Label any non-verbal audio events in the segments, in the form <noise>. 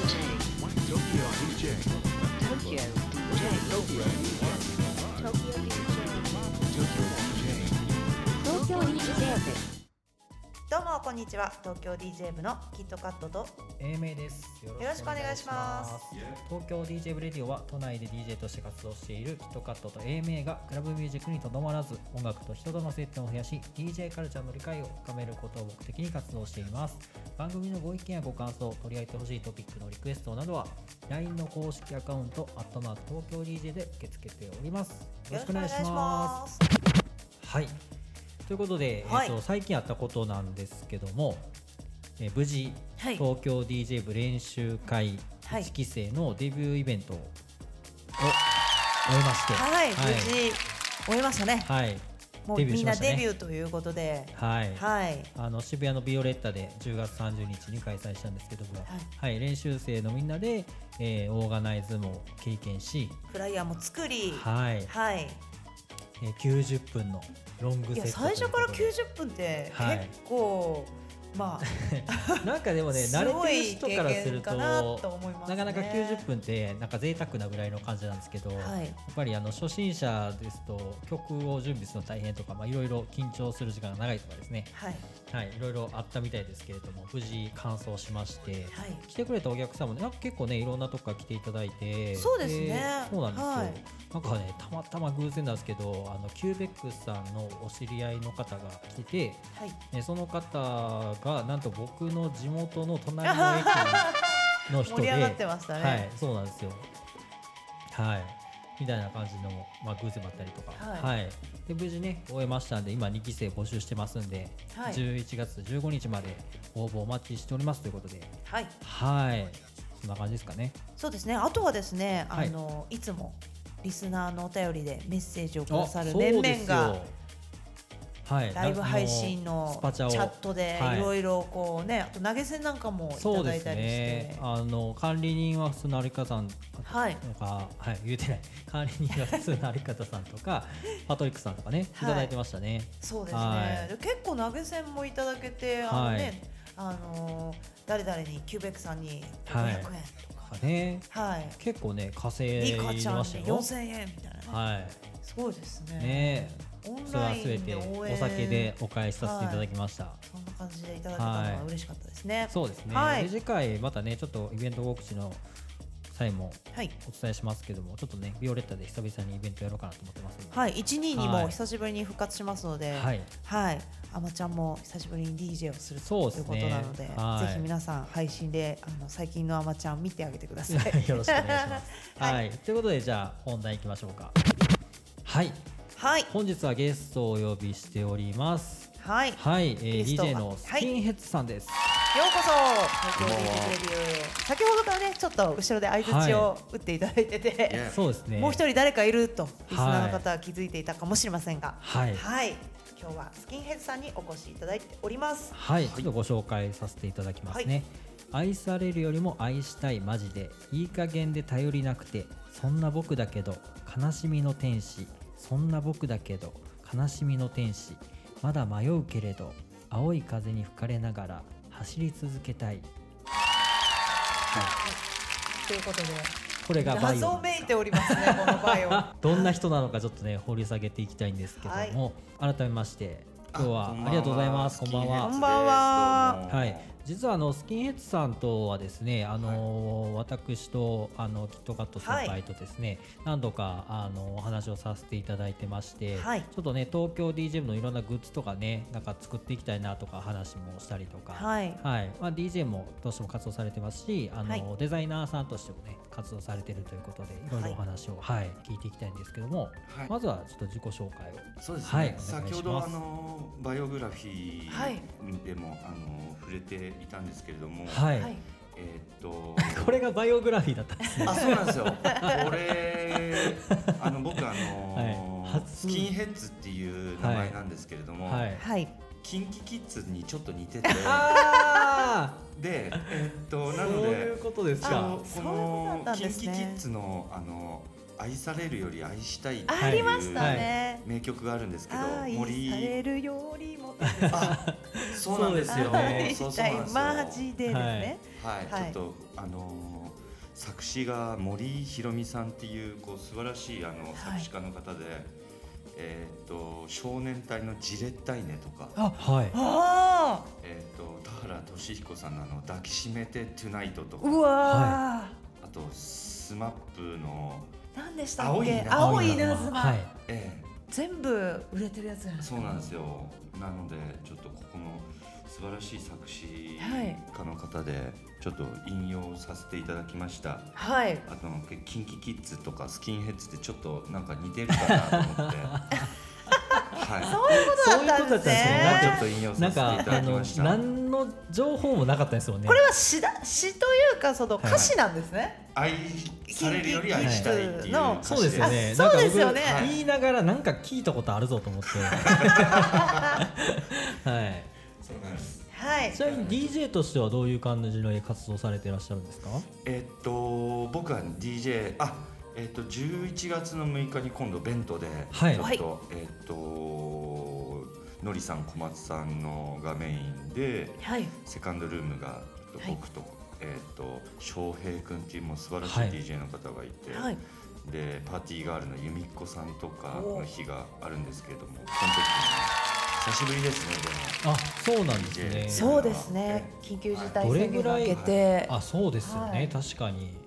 DJ Tokyo DJ 東京 DJ 部どうもこんにちは東京 DJ 部のキットカットと英明です。よろしくお願いします東京 DJ ブレディオは都内で DJ として活動しているキットカットと英明がクラブミュージックにとどまらず音楽と人との接点を増やし DJ カルチャーの理解を深めることを目的に活動しています。番組のご意見やご感想、取り上げてほしいトピックのリクエストなどは LINE の公式アカウントアットマーク東京 DJ で受け付けております。よろしくお願いします。すはい。ということで、はい。えっと最近あったことなんですけども、えー無事、はい。東京 DJ 部練習会はい。1期生のデビューイベントを終えまして、はい、無事終えましたね、はい、もうみんなデビューということで。はい、はい。あの渋谷のビオレッタで10月30日に開催したんですけども、はい、練習生のみんなで、えーオーガナイズも経験し、フライヤーも作り。はい、はい。えー90分のロングいやセット最初からという90分ってはい。結構、まことでなんかでもあね慣れてるい人からするとかなと思いますね。なかなか90分ってなんか贅沢なぐらいの感じなんですけど、やはい。っぱりあの初心者ですと曲を準備するの大変とかまあいろいろ緊張する時間が長いとかですね。はいはいいろいろあったみたいですけれども無事完走しまして、はい。来てくれたお客さんもねなんか結構ねいろんなとこから来ていただいてそうですね。そうなんですよ、はい。なんかねたまたま偶然なんですけどあのキューベックスさんのお知り合いの方が来ててはい。ね、その方がなんと僕の地元の隣の駅の人で盛り上がってましたね。はい、そうなんですよ。はいみたいな感じの、まあ、偶然もあったりとか、はい。で無事ね終えましたんで今2期生募集してますんで、はい。11月15日まで応募お待ちしておりますということで。はい。はい。そんな感じですかね。そうですね。あとはですねあはい。の、い、つもリスナーのお便りでメッセージをくださるあ面々がよはい。ライブ配信あのチャットではい。いろいろこうね、あと投げ銭なんかもいただいたりして、ね。あの管理人は普通の有方さんはい。とか、はい、言うてない。管理人は普通の有方さんとか <laughs> パトリックさんとかねい。ただいてましたね、そうですね、結構投げ銭もいただけてあのね、あの誰々にキューベックさんに500はい。円とか、ね。はい。結構ね稼リいでカちゃんにましたよ4000円みたいなね、はい。すごいですね。ねそれはすべてお酒でお返しさせていただきました、そんな感じでいただけたのは嬉しかったですね。そうですね、はい。で次回またねちょっとイベント告知の際もはい。お伝えしますけどもちょっとねビオレッタで久々にイベントやろうかなと思ってますはい、122はい。も久しぶりに復活しますので、はい。はい、あまちゃんも久しぶりに DJ をするということねなので、はい。ぜひ皆さん配信であの最近のあまちゃん見てあげてください。<laughs> よろしくお願いします。<laughs> はい。はい、ということでじゃあ本題いきましょうか。はい、はい、本日はゲストをお呼びしております。はい、よはい、えー、DJ のスキンヘッズさんです。うこそ東京デビュー。先ほどからねちょっと後ろで相槌を打っていただいてて、そうですね。もう一人誰かいるとリスナーの方は気づいていたかもしれませんが、はい。はい、今日はスキンヘッズさんにお越しいただいております。はい、ちょっとご紹介させていただきますね。愛されるよりも愛したいマジで。いい加減で頼りなくてそんな僕だけど悲しみの天使そんな僕だけど悲しみの天使まだ迷うけれど青い風に吹かれながら走り続けたい。ということで、これがバイオ謎めいておりますねこのバイオ。<laughs> どんな人なのかちょっとね掘り下げていきたいんですけども、改めまして今日はありがとうございます。こんばんは。こんばんは。はい、実はあのスキンヘッズさんとはですね、あの私とあのキットカット先輩とですね、何度かあのお話をさせていただいてまして、はい。ちょっとね東京 DJ のいろんなグッズとかねなんか作っていきたいなとか話もしたりとか、はい。はい。まあ、DJ もどうしても活動されてますしあの、はい。デザイナーさんとしてもね活動されてるということでい。ろいろお話を、はい聞いていきたいんですけども、はい。まずはちょっと自己紹介を。そうですね、はい。お願いします。先ほどあのバイオグラフィはい。ーでも、あの触れていたんですけれども、はい、はい。えーっと <laughs> これがバイオグラフィーだったんですね。あそうなんですよ。<laughs> これあの僕あの、はい。初。スキンヘッズっていう名前なんですけれども、はい。はい。キンキキッズにちょっと似ててあでえーっとあなのそういうでことですあかのこそういうことだったのキンんですね。キキッズのあの愛されるより愛したいってありましたいうね。名曲があるんですけど愛さ森れるよりも。あそうなんですよ。そ愛そうしたいそうなんですよ。マジでですね。はい、はい。ちょっとあのー作詞が森ひろみさんっていうこう素晴らしいあの作詞家の方で、えっ、と少年隊のじれったいねとか、あ、はい。あえっ、と田原俊彦さんのあの抱きしめて TONIGHT とあ、か、うわあとスマップのー。何でしたっ青いけ？稲妻青い稲妻。はいえ全部売れてるやつやえそうなんですよ。なのでちょっとここの素晴らしい作詞はい家の方でちょっと引用させていただきました。はい。あとキンキキッズとかスキンヘッズってちょっとなんか似てるかなと思って <laughs> はい。そういうことだったんですね。ね。ちょっと引用なんかさせていただあのきました。何の情報もなかったですよね。これは詩だ詩というかその歌詞なんですね。愛されるより愛したいっていうの歌詞そうですよね。あそうですよね。言いながらなんか聞いたことあるぞと思って。<laughs> はい。そうなんです。はい。ち。なみに DJ としてはどういう感じの活動されていらっしゃるんですか？えっと僕は DJ あえっと11月の6日に今度ベントではい。ちょっと、えっとのりさん小松さんのがメインではい。セカンドルームがはい。僕と、えっと翔平君っていうもう素晴らしいはい。DJ の方がいて、はい。でパーティーガールの由美子さんとかお。の日があるんですけれどもその時に久しぶりですねあそうなんですね。そうですね。緊急事態宣言がぐらい明けて。あそうですよね、はい。確かに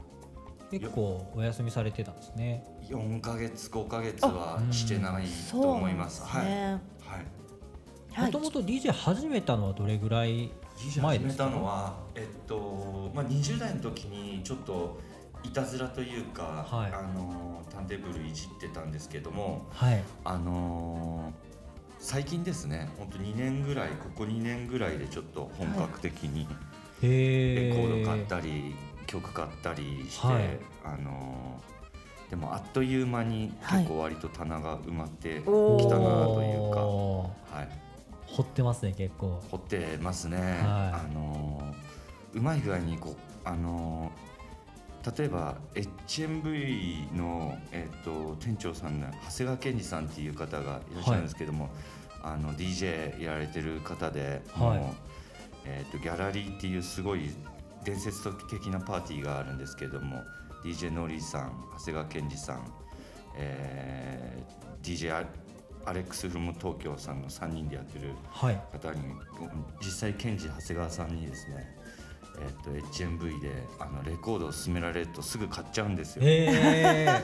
結構お休みされてたんですね。でも4ヶ月5ヶ月はしてないと思います。なんですね。はい。もともと DJ 始めたのはどれぐらい DJ 始め前ですか？たのは、えっとまあ、20代の時にちょっといたずらというか、はい。あのターンテーブルいじってたんですけどもはい。あの最近ですね本当2年ぐらいここ2年ぐらいでちょっと本格的にレコード買ったり、曲買ったりして、はい。あのでもあっという間に結構割と棚が埋まってきたなというか、おはい、ー掘ってますね結構。掘ってますね、はい。あのうまい具合にこうあの例えば HMV の、えっと店長さんの長谷川健二さんっていう方がいらっしゃるんですけども、あの DJ やられてる方で、はい。もうえっとギャラリーっていうすごい伝説的なパーティーがあるんですけども DJ ノリさん長谷川健二さん、えー DJ アアレックス・フロム東京さんの3人でやってるはい方に実際ケンジ長谷川さんにですね、えっと HMV であのレコードを勧められるとすぐ買っちゃうんですよ。へえ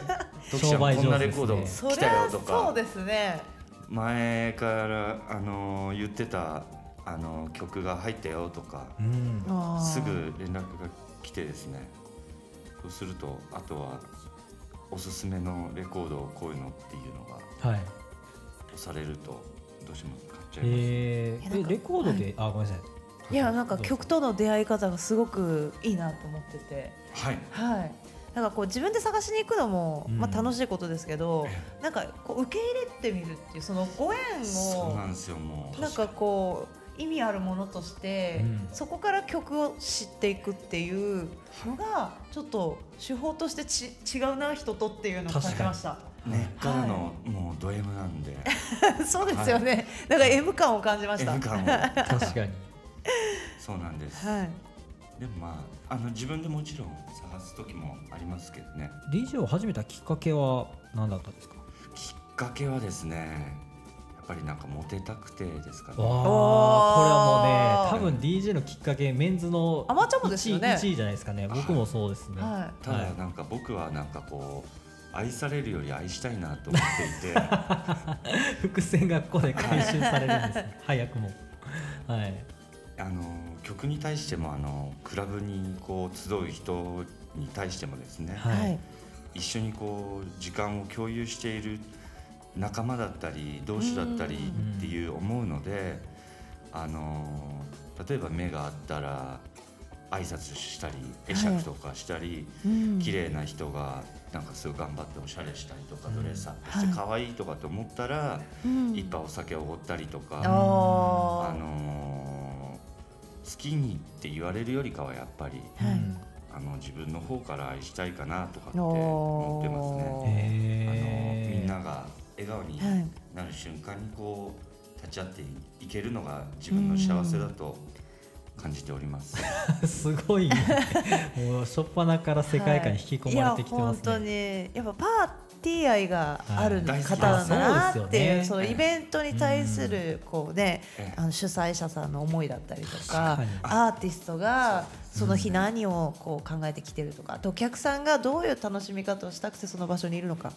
トキちゃん商売こんなレコードね来たよとかそうですね。前からあの言ってたあの曲が入ったよとかうん。すぐ連絡が来てですね。そうするとあとはおすすめのレコードこういうのっていうのがはい。押されるとどうしても買っちゃいます。へえいやなんかレコードで、あごめんなさい。いやなんか曲との出会い方がすごくいいなと思ってて。はい。はい。なんかこう自分で探しに行くのも、うん。まあ楽しいことですけど、なんかこう受け入れてみるっていうそのご縁をそうなんですよもう。なんかこう意味あるものとして、うん。そこから曲を知っていくっていうのがちょっと手法としてち違うな人とっていうのを感じました。根っからのもうド M なんで。<laughs> そうですよね。なんか M 感を感じました。M 感を。確かに。そうなんです、はい。でもまああの自分でもちろん探す時もありますけどね。DJ を始めたきっかけは何だったんですか？きっかけはですねぱりなんかモテたくてですかね。これはもうね多分 DJ のきっかけメンズのアマチュアもですよね。1位じゃないですかね。僕もそうですね、はただなんか僕はなんかこう愛されるより愛したいなと思っていて。<laughs> 伏線がここで回収されるんですね。<laughs> 早くも。はい。あの曲に対してもあのクラブにこう集う人に対してもですね、い。はい。はい。一緒にこう時間を共有している仲間だったり同志だったりっていう思うので、あの例えば目があったら挨拶したり会釈とかしたり、うん。綺麗な人がなんかすごい頑張っておしゃれしたりとか、うん。ドレスアップして可愛いとかと思ったら、うん。いっぱいお酒をおごったりとか、あの好きにって言われるよりかはやっぱりあの自分の方から愛したいかなとかって思ってますね。笑顔にはい。なる瞬間にこう立ち会っていけるのが自分の幸せだと感じております。<laughs> すごいね。もう初っ端から世界観に引き込まれてきてますね、はいいや本当に。やっぱパーティー愛があるはい方だなっていう,、そのイベントに対するこうね、ええあの主催者さんの思いだったりとかアーティストがその日何をこう考えてきてるとかあとお客さんがどういう楽しみ方をしたくてその場所にいるのか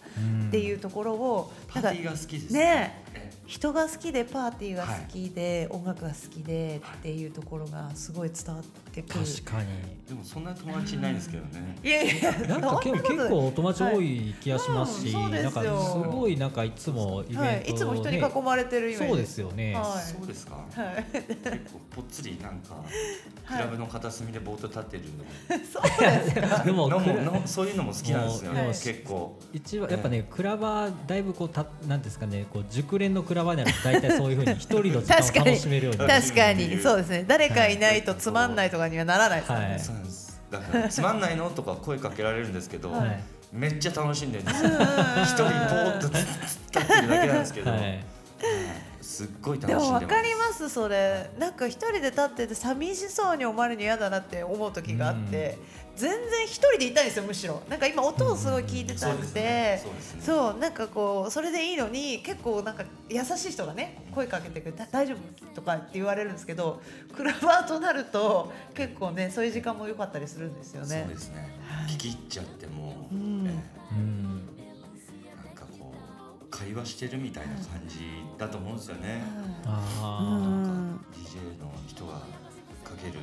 っていうところをなんかね。え人が好きでパーティーが好きで、音楽が好きでっていうところがすごい伝わってくる。確かにでもそんな友達いないんですけどね。いやいやなんか結構お友達多い気がしますし、はいうんそうですよなんかすごいなんかいつもイベントはい、いつも人に囲まれてるイメージそうですよね、はいそうですか。はい、結構ぽっつりなんかクラブの片隅でぼーっと立ってるそうですか。<laughs> でもそういうのも好きなんですよね。結構。一番やっぱね、クラバーだいぶこうたなんですかねこう熟練のクラバーになると大体そういうふうに一人の時間を楽しめるように <laughs> 確かにそうですね。誰かいないとつまんないとかにはならないですよね。はい。そうです。だからつまんないの？とか声かけられるんですけど、はい。めっちゃ楽しんでるんですよ。一人ぼーっと立ってるだけなんですけど、はい。すっごい楽でもしんでます。分かりますそれ。なんか一人で立ってて寂しそうに思われるの嫌だなって思う時があって、全然一人でいたいんですよむしろ。なんか今音をすごい聞いてたんで,、そうなんかこうそれでいいのに結構なんか優しい人がね声かけてくれて大丈夫？とかって言われるんですけどクラバーとなると結構ねそういう時間も良かったりするんですよね。そうですね。聞き入っちゃっても、うん。えうん。ーなんかこう会話してるみたいな感じだと思うんですよね。うあん DJ の人がかける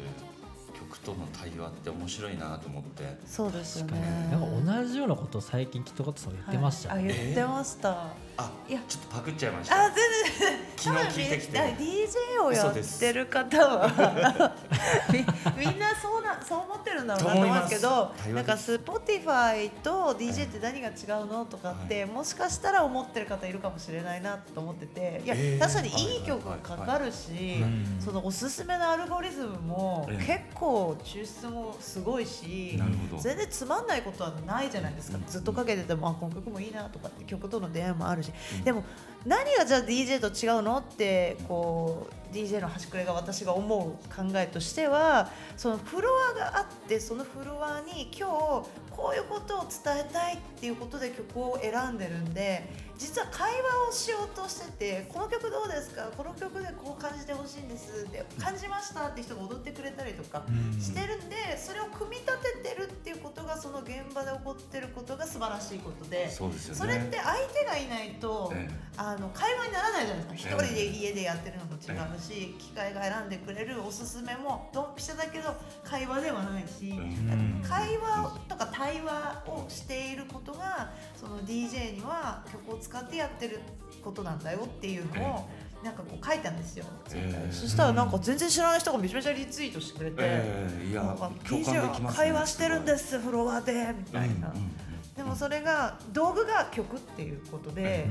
曲との対話って面白いなと思って。そうですよあ、ねなんか同じようなことを最近キットカットさんが言ってましたはい。言ってました、あ、いや。ちょっとパクっちゃいました。あ全然。昨日聞いてきて。<laughs> DJ をやってる方は。<laughs> みみんなそうなそう思ってるんだろうなと思います。対話なんか Spotify と DJ って何が違うのとかって、もしかしたら思ってる方いるかもしれないなと思ってていや、えー確かにいい曲がかかるし、うん。そのおすすめのアルゴリズムもええ。結構抽出もすごいし。全然つまんないことはないじゃないですか、うん。ずっとかけててもあこの曲もいいなとかって曲との出会いもあるし、うん。でも何がじゃあ DJ と違うの？ってこう DJ の端くれが私が思う考えとしてはそのフロアがあってそのフロアに今日こういうことを伝えたいっていうことで曲を選んでるんで実は会話をしようとしててこの曲どうですか？この曲でこう感じてほしいんですで感じましたって人が踊ってくれたりとかうん。してるんでそれを組み立ててるっていうことがその現場で起こってることが素晴らしいことでそうですよね。それって相手がいないと、えあの会話にならないじゃないですか。ええ。一人で家でやってるのも違うし、機械が選んでくれるおすすめもドンピシャだけど会話ではないし、うん。会話とか対話をしていることがその DJ には曲を使ってやってることなんだよっていうのをなんかこう書いたんですよ、ええ。そしたらなんか全然知らない人がめちゃめちゃリツイートしてくれて。ええいや DJ。は会話してるんですフロアでみたいな、うん。うん。うんでもそれが道具が曲っていうことで、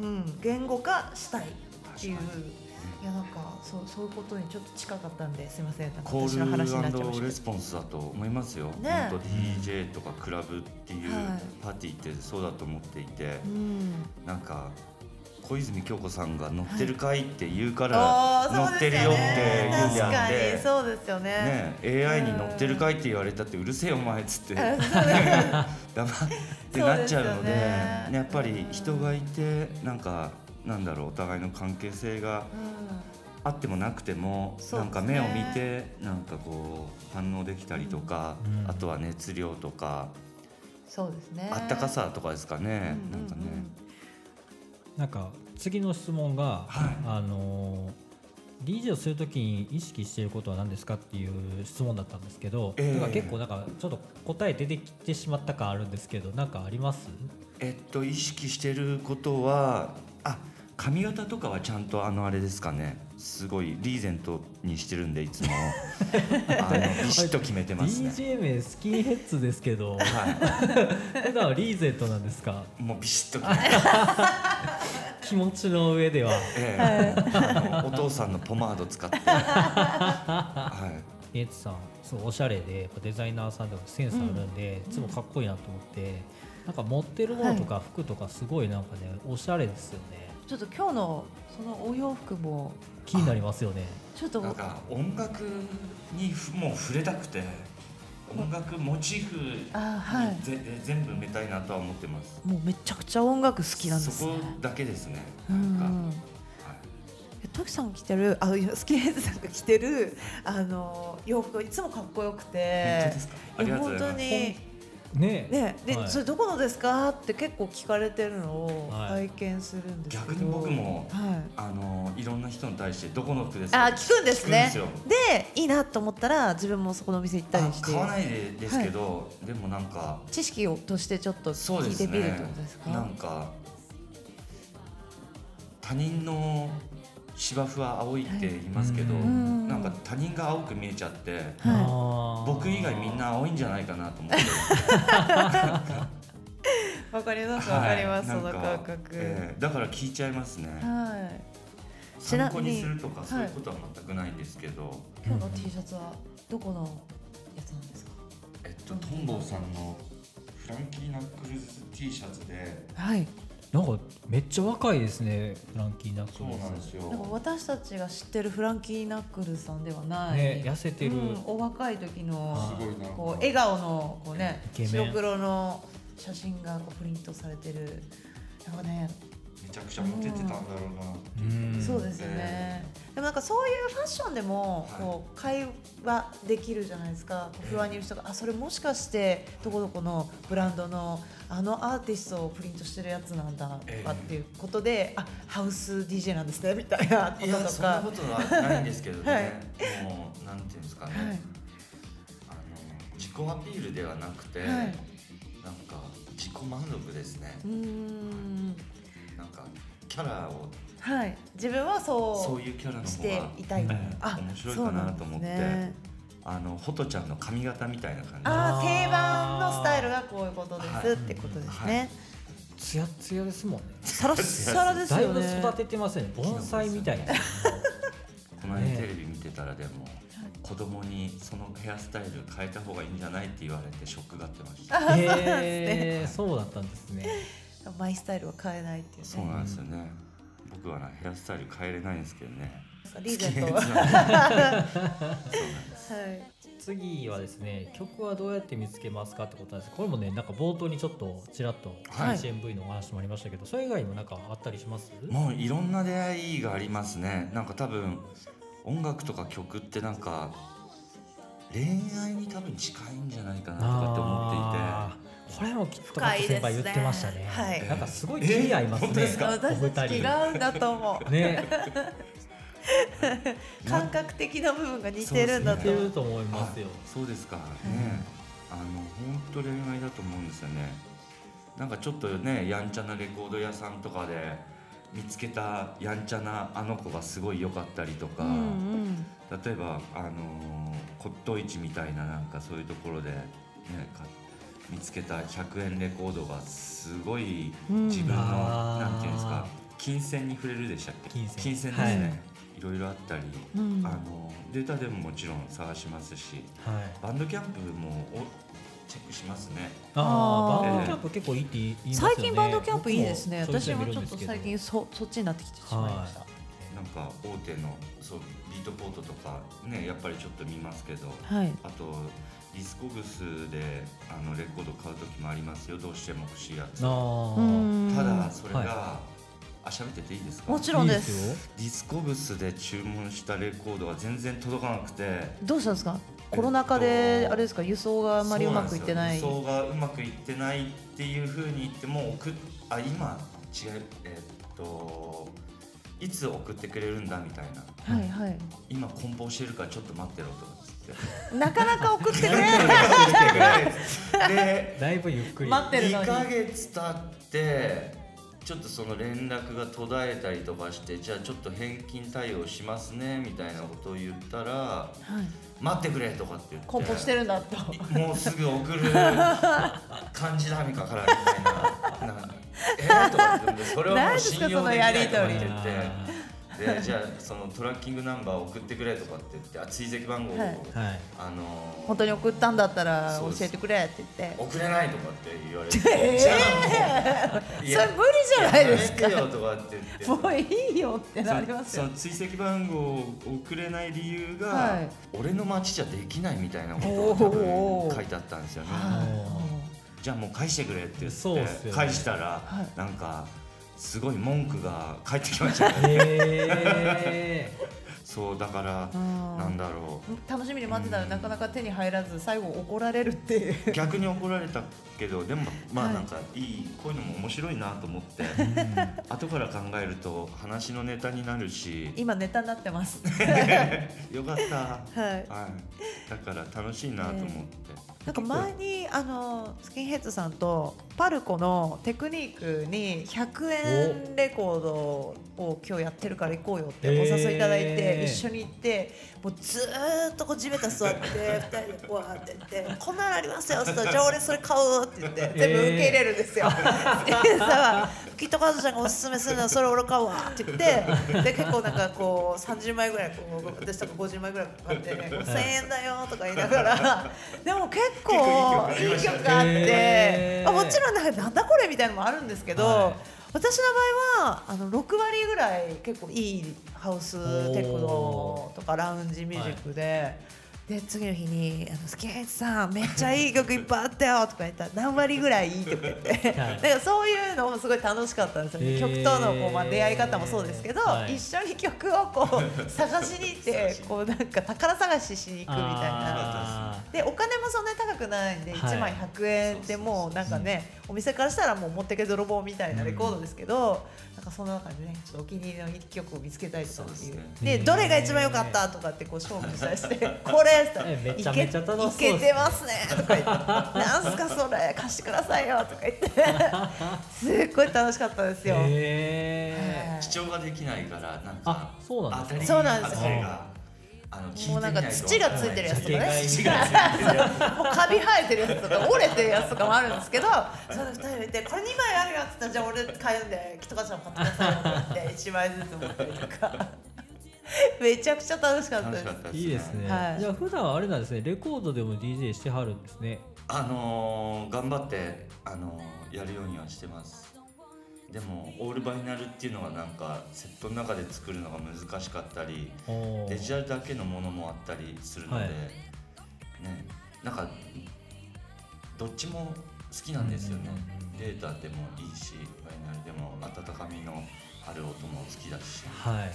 うん。言語化したいっていういやなんかそうそういうことにちょっと近かったんですいません。コールレしスポンスだと思いますよ。ね本当 DJ とかクラブっていうはいパーティーってそうだと思っていて、た。うん。なんか小泉京子さんが乗ってるかいって言うから乗ってるよって言うんであってに。そうですよね。ね、AI に乗ってるかいって言われたってうるせえお前っつって。黙ってなっちゃうのでねやっぱり人がいてなんかなんだろうお互いの関係性があってもなくても、そうですね。なんか目を見てなんかこう反応できたりとか、うん。あとは熱量とか、そうですね。あったかさとかですかね、うんなんかね、なんか次の質問が、はい。あの DJ をするときに意識していることは何ですかっていう質問だったんですけど、ええ。だから結構なんかちょっと答え出てきてしまった感あるんですけどなんかあります？えっと意識してることはあ髪型とかはちゃんとあのあれですかね。すごいリーゼントにしてるんでいつも。<laughs> あのビシッと決めてますね。DJ 名スキンヘッズですけど。は普段はリーゼントなんですか？いもうビシッと決めて <laughs> 気持ちの上では。ええ。<laughs> お父さんのポマード使って、はキンヘッズさんすごいおしゃれでやっぱデザイナーさんでもセンスあるんで、いつもかっこいいなと思ってなんか持ってるものとか服とかすごいなんかねおしゃれですよねちょっと今日のそのお洋服も気になりますよね。ちょっと。なんか音楽にふもう触れたくて音楽モチーフにあはい。ぜ全部埋めたいなとは思ってます。もうめちゃくちゃ音楽好きなんですね。そこだけですね。うなんか、んはい。えトキさんが着てる？あいやスキンヘッズさんが着てるあの洋服いつもかっこよくて。本当ですか？ありがとうございます。や本当にねねで、はい。それどこのですか？って結構聞かれてるのをはい。拝見するんですけど、逆に僕もはい。あのいろんな人に対してどこの服ですか？あ聞くんですね。でいいなと思ったら自分もそこのお店行ったりして。あ買わないでですけど、でもなんか知識をとしてちょっと聞いてみるってことですか？なんか他人の芝生は青いって言いますけど、はい。うん。なんか他人が青く見えちゃって、はい。僕以外みんな青いんじゃないかなと思って。<laughs> わかりますわかります、はい。その感覚、ええ。だから聞いちゃいますね。はい。参考みににするとかそういうことは全くないんですけど、今日の T シャツはどこのやつなんですか？えっとトンボーさんのフランキーナックルズ T シャツではいなんかめっちゃ若いですねフランキー・ナックそうルズなんですよ。なんか私たちが知ってるフランキー・ナックルさんではない、ね痩せてる、うんお若い時のすごいな。んかこう笑顔のこうね白黒の写真がこうプリントされてる。なんかね、めちゃくちゃモテてたんだろうなってうん。そうですよね、でもなんかそういうファッションでもはい。こう会話できるじゃないですか、こうフロアにいる人があそれもしかしてどこどこのブランドのあのアーティストをプリントしてるやつなんだとええかっていうことで、あハウス DJ なんですねみたいなこととか。そんなことはないんですけどね、はい。もうなんていうんですかね、はい。あの自己アピールではなくて、はい。なんか自己満足ですね。うーんキャラを。はい。自分はそうそういうキャラのして方がいたい、うんあ面白いかなと思って、そうなんですね。あのホトちゃんの髪型みたいな感じ。あーあー定番のスタイルがこういうことです、はい。ってことですはねい、ツヤツヤですもんね。サラッサラですだいよねぶ育ててますよね。盆栽みたいな。この間ねテレビ見てたらでも、子供にそのヘアスタイル変えた方がいいんじゃないって言われてショックがってました。あへえそうだったんですねマイスタイルは変えないっていうね。そうなんですよね。僕はなヘアスタイル変えれないんですけどね。リーゼントは。い。次はですね曲はどうやって見つけますかってことなんです。これもねなんか冒頭にちょっとちらっとはい。HMV のお話もありましたけど、それ以外にもなんかあったりします？もういろんな出会いがありますね。なんか多分音楽とか曲ってなんか恋愛に多分近いんじゃないかなとかって思あーこれもきっと深いですね先輩言ってましたね。はい。なんかすごい気に合いますね、え本当ですか？お私た違人うんだと思うね。<laughs> 感覚的な部分が似てるんだ似と。思うてると思いますよ。あそうですか。ね、あの本当恋愛だと思うんですよね。なんかちょっとねやんちゃなレコード屋さんとかで見つけたやんちゃなあの子がすごい良かったりとか、うんうん。例えばあのー骨董市みたいななんかそういうところで、ね、か見つけた100円レコードがすごいうん。自分の、なんていうんですか金銭に触れるでしたっけ？金銭。ですね、はい。い、ろいろあったり、うん。あのデータでももちろん探しますしはい。バンドキャンプもおチェックしますね。あーあー。バンドキャンプ結構いいって言いますよね。最近バンドキャンプいいですね。私もちょっと最近そそっちになってきてしまいました。なんか大手のそう Beatport とかねやっぱりちょっと見ますけどはい。あと Discogs であのレコード買う時もありますよ。どうしても欲しいやつ。ただそれが、はあ喋ってていいですか？もちろんでいいですよ。 Discogs で注文したレコードが全然届かなくて。どうしたんですか？コロナ禍であれですか輸送があんまりうまくいってない。そうなんですよ輸送がうまくいってないっていうふうに言っても送っあ今違うえーっといつ送ってくれるんだみたいな。はいはい。今梱包してるからちょっと待ってろとなかなか送ってくれ。ないでだいぶゆっくり。待ってるのに。2ヶ月経ってちょっとその連絡が途絶えたりとかしてじゃあちょっと返金対応しますねみたいなことを言ったらはい。待ってくれとかって言って。梱包してるんだと。もうすぐ送る感じだみかからみたいな。なえー、とか言ってそれはもう信用できないとか言って。てでじゃあそのトラッキングナンバー送ってくれとかって言ってあ追跡番号を、はい。はい。あのー本当に送ったんだったら教えてくれって言って。送れないとかって言われて、<laughs> えー。じゃあもう <laughs> それ無理じゃないですか。やめてよとかって言って。もういいよってなりますよ。その追跡番号を送れない理由が、はい。俺の町じゃできないみたいなことおが多ー分書いてあったんですよね。はい。じゃあもう返してくれって言そうっって、すよね。返したら、はい。なんかすごい文句が返ってきましたね。へそうだからうん。なんだろ楽しみに待ってたらなかなか手に入らず最後怒られるっていう。う逆に怒られたけどでもまあはい。なんかいいこういうのも面白いなと思って <laughs> 後から考えると話のネタになるし。今ネタになってます。<laughs> よかった。はい。はい、だから楽しいなと思って。なんか前にあのスキンヘッドさんとパルコのテクニックに100円レコードを今日やってるから行こうよってお誘いいただいて。へー一緒に行ってもうずーっとこう地べた座って2人でこうやって言って「こんなのありますよ」って言ったら「じゃあ俺それ買う」って言って全部受け入れるんですよ。でさキットカードちゃんがおすすめするのはそれ俺買うわって言ってで結構なんかこう30枚ぐらいこう私とか50枚ぐらい買って1000円だよとか言いながらでも結構いい曲あってあもちろんなんかなんだこれみたいなのもあるんですけど、はい私の場合はあの6割ぐらい結構いいハウステクノとかラウンジミュージックで。で次の日に「あのスキンヘッドさんめっちゃいい曲いっぱいあったよ」とか言ったら「何割ぐらいいい?」とか言って、<laughs> はい。だからそういうのもすごい楽しかったんですよね、へー。曲とのこう、まあ、出会い方もそうですけど、はい。一緒に曲をこう探しに行って <laughs> こうなんか宝探ししに行くみたいな。あでお金もそんなに高くないんで、はい。1枚100円でもうなんかね、お店からしたらもう持ってけ泥棒みたいなレコードですけど、なんかその中でねちょっとお気に入りの一曲を見つけたりとかっていう。ですね。どれが一番良かったとかってこう勝負したりしてこれってえめちゃいけてますねとか言ってなんすかそれ貸してくださいよとか言って。<laughs> すっごい楽しかったですよ。視聴ができないからなんかあそうなんですね当たりそうなんですよあの聞いてもうなんか土がついてるやつとかね。土がついてるもうカビ生えてるやつとか折れてるやつとかもあるんですけどその二人でこれ2枚あるよって言ったらじゃあ俺買うんでキットカちゃん買ってくださいよって言って1枚ずつ持ったりとか。<laughs> めちゃくちゃ楽しかったです。です、ね、いいですね、はい。じゃあ普段はあれなんですね。レコードでも DJ してはるんですね。あのー、頑張って、あのー、やるようにはしてますでもオールバイナルっていうのはなんかセットの中で作るのが難しかったりデジタルだけのものもあったりするので、はい。ねなんかどっちも好きなんですよね、データでもいいしバイナルでも温かみのある音も好きだし、はい。え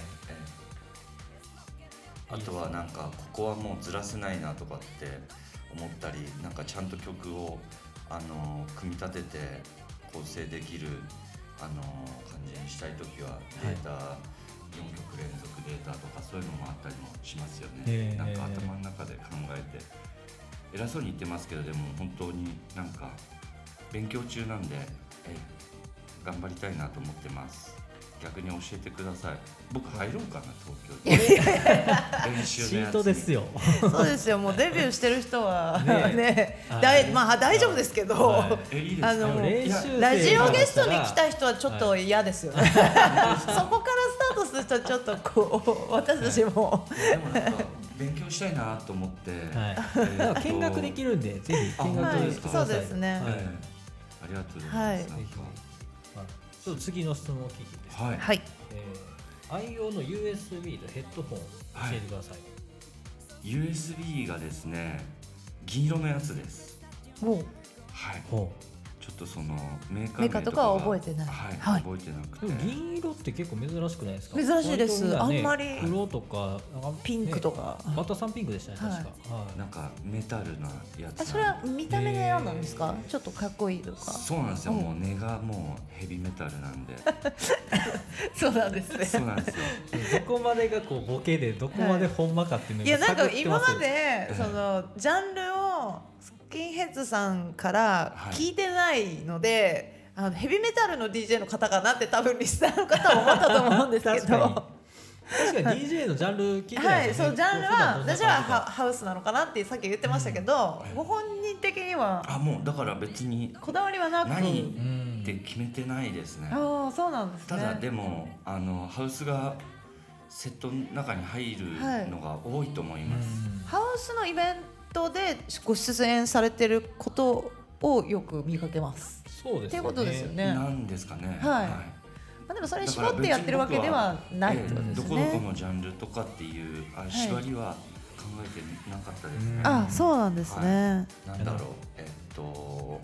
え。あとはなんかここはもうずらせないなとかって思ったりなんかちゃんと曲をあの組み立てて構成できるあの感じにしたい時はデータ、4曲連続データとかそういうのもあったりもしますよね。へえなんか頭の中で考えて偉そうに言ってますけどでも本当になんか勉強中なんで、ええ頑張りたいなと思ってます。逆に教えてください。僕入ろうかな東京に。練習のシーやつに。トですよ。そうですよ。もうデビューしてる人はね <laughs> ねはい。だいまあ大丈夫ですけど、はえい。あのラジオゲストに来た人はちょっと嫌ですよね、<laughs> そこからスタートする人はちょっとこう私たちも。でもなんか勉強したいなと思って。はい。えー見学できるんでぜひ見学はい。してください、そうですね。ありがとうございます。ちょっと次の質問を聞いていいですか、はい。はいえー愛用の USB とヘッドホン教えてください、USB がですね、銀色のやつです。もうはい。ほちょっとそのメーカーメーカーとかは覚えてない。はい。はい。覚えてなくて。銀色って結構珍しくないですか？珍しいです。ねあんまり。黒とかなんかねピンクとか。バッタさんピンクでしたね確か、はい。なんかメタルなやつそれは見た目で選んだんですか？ちょっとかっこいいとか。そうなんですよ。うん。もう根がもうヘビメタルなんで。<laughs> そうなんですね。そうなんですよ。どこまでがこうボケでどこまでほんまかっていうのいやなんか今までそのジャンルをスキンヘッズさんから聞いてないので、あのヘビメタルの DJ の方かなって多分リスナーの方は思ったと思うんですけ確かにど。確かに DJ のジャンル聞いてなはいい、ですよねそうジャンルは私はハハウスなのかなってさっき言ってましたけど、ご本人的には。あもうだから別にこだわりはなく。何うんって決めてないですね。ああそうなんですね。ただでもあのハウスがセットの中に入るのが多いと思います、ハウスのイベントでご出演されてることをよく見かけます。そうですよねっていうことですよね。まなんですかねはいあでもそれ絞ってやってるわけではないってことですええどこどこね。のジャンルとかっていうあい縛りは考えてなかったですね、うんあ、そうなんですね。なんだろうえっと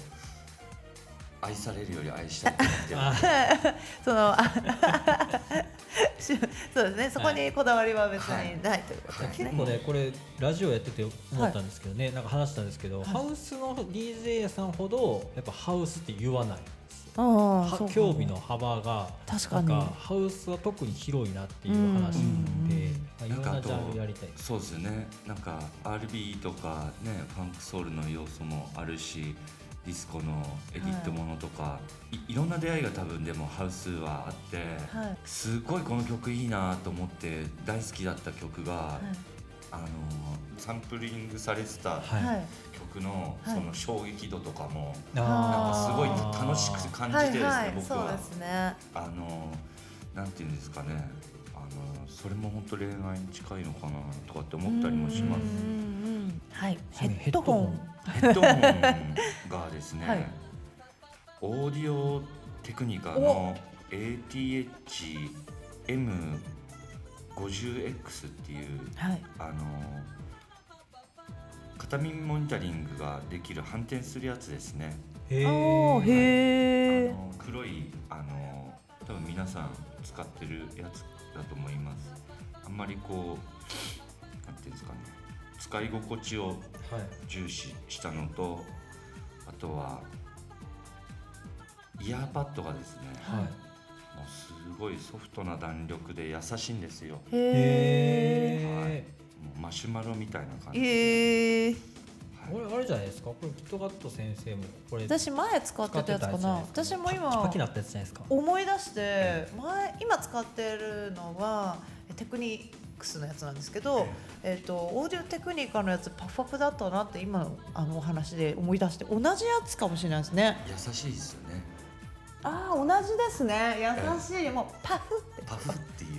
愛されるより愛したいって思ってる。<laughs> あその <laughs> そうですね。そこにこだわりは別にないということですね。結構ねこれラジオやってて思ったんですけどね、なんか話したんですけど、ハウスの DJ さんほどやっぱハウスって言わないんですよ。ああ、興味の幅が確かに。なんかハウスは特に広いなっていう話うんで、まあ、いろなんかあとんなジャンルやりたい。そうですよね。なんか RB とかねファンクソウルの要素もあるしディスコのエディットものとか、い、いろんな出会いが多分でもハウスはあって、はい。すごいこの曲いいなと思って大好きだった曲が、あのサンプリングされてたはい、はい。曲のはい。その衝撃度とかも、なんかすごい楽しく感じてですね、はいはい、僕は。そうですね。あのなんていうんですかねあのそれも本当恋愛に近いのかなとかって思ったりもします。うんうんうんはい。ヘッドホン。ヘッドホンがですね、はい。オーディオテクニカの ATH-M50X っていうはい。あの片耳モニタリングができる反転するやつですね。へえ。あの黒いあの多分皆さん使ってるやつだと思います。あんまりこうなんていうんですかね使い心地をはい重視したのとあとはイヤーパッドがですね、はい。もうすごいソフトな弾力で優しいんですよ。もへえ。へうマシュマロみたいな感じ、へえ。ーこれあれじゃないですか？これキットカット先生もこれ私前使ってたやつかな。私も今キなったやつじゃないですか？思い出して前今使ってるのはテクニクスのやつなんですけど、えっ、とオーディオテクニカのやつパフパフだったなって今のあのお話で思い出して同じやつかもしれないですね。優しいですよね。ああ同じですね。優しい。もうパフって。パフっていう。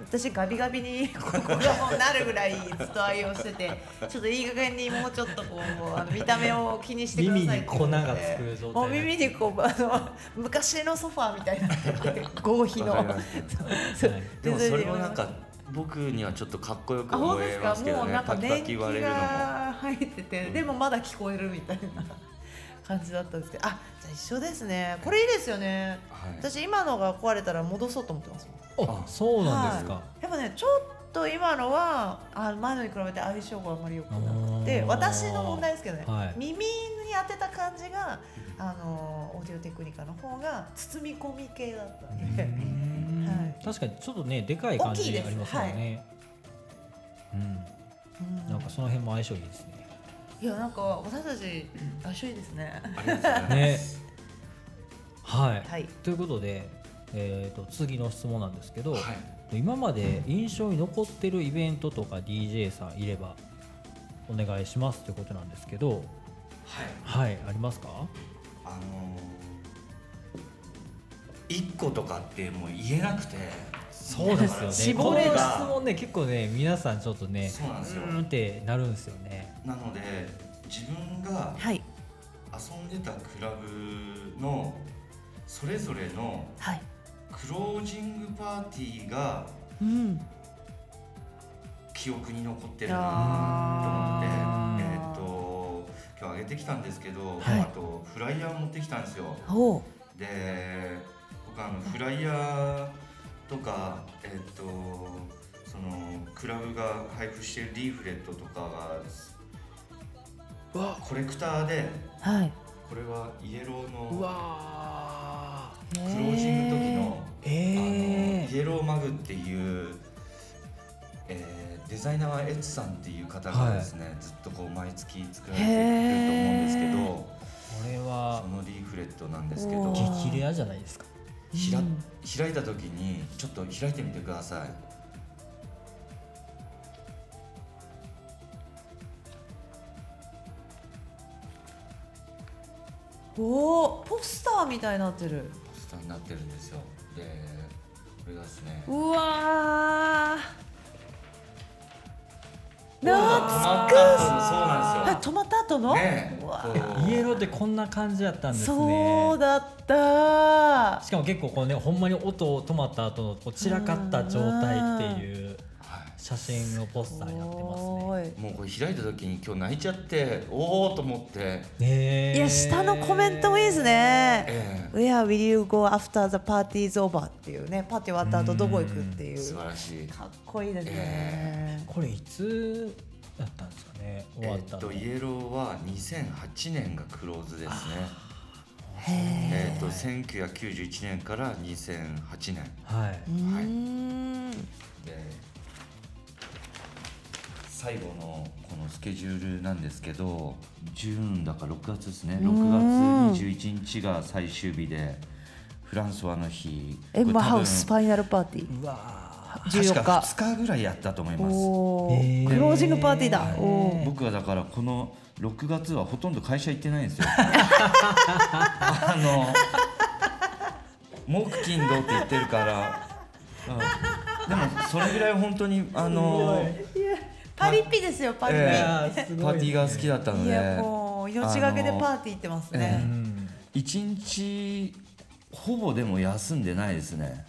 私ガビガビにここがもうなるぐらいずっと愛用しててちょっといい加減にもうちょっとこうあの見た目を気にしてください耳に粉がつく状態。もう耳にこうあの昔のソファーみたいにな合皮の。はいでもそれもなんあか僕にはちょっとかっこよく思えですか？ますけどねもうなんかパキ言われるのも。が入っててでもまだ聞こえるみたいな感じだったんですけど。あじゃあ一緒ですね。これいいですよね。はい。私今のが壊れたら戻そうと思ってますあそうなんですか、はい、やっぱねちょっと今のはあ前のに比べて相性があんまり良くなくて私の問題ですけどね、はい。耳に当てた感じがあのオーディオテクニカの方が包み込み系だったんで、はい。確かにちょっとねでかい感じありますよね、うん。うん。なんかその辺も相性いいですね。いやなんか私たち相性いいですね。<laughs> ね。はい、はい。ということで、えー、と次の質問なんですけど、はい。今まで印象に残ってるイベントとか DJ さんいればお願いしますということなんですけどはい。はいありますか？あのー、1個とかってもう言えなくて。そうですよね。絞れる質問ね結構ね皆さんちょっとねそうなんですよ。ーんってなるんですよね。なので自分がはい。遊んでたクラブのそれぞれのはい。クロージングパーティーがうん。記憶に残ってるなあーと思って。えーっと今日あげてきたんですけど、はい。あとフライヤー持ってきたんですよ。で僕あのフライヤーとかえーっとそのクラブが配布してるリーフレットとかがコレクターではい。これはイエローうのわクロージング時のー。えあのイエローマグっていう、えーデザイナーはエツさんっていう方がですね、ずっとこう毎月作られてると思うんですけどこれはそのリーフレットなんですけど激レアじゃないですかひらうん。開いた時にちょっと開いてみてください。おおポスターみたいになってる。ポスターになってるんですよ。でれがですね。うわ懐か後そうなんですよ。あ止まった後の、ねイエローってこんな感じだったんですね。そうだった。しかも結構こうねほんまに音止まった後のこう散らかった状態っていうはい写真のポスターになってますね。もうこれ開いた時に今日泣いちゃっておおと思って、ねいや下のコメントもいいですね。え Where will you go after the party is over っていうね。パーティー終わった後どこ行くっていえ素う晴らしい。かっこいいですね。え。これいつだったんですかね。終わっの、えったとイエローは2008年がクローズですね。へえっと1991年から2008年。はい、うーんで最後のこのスケジュールなんですけどジューンだから6月ですね。うん。6月21日が最終日でフランスはあの日エンマハウこスファイナルパーティー。うわ14れ多分確か日。2日ぐらいやったと思います。クロー。ジングパーティーだ。僕はだからこの6月はほとんど会社行ってないんですよ。<laughs> あの木金土って言ってるから、うん。でもそれぐらい本当にあのパリピですよパリピ。えーパーティーが好きだったので。いやもう命がけでパーティー行ってますね。うん一日ほぼでも休んでないですね。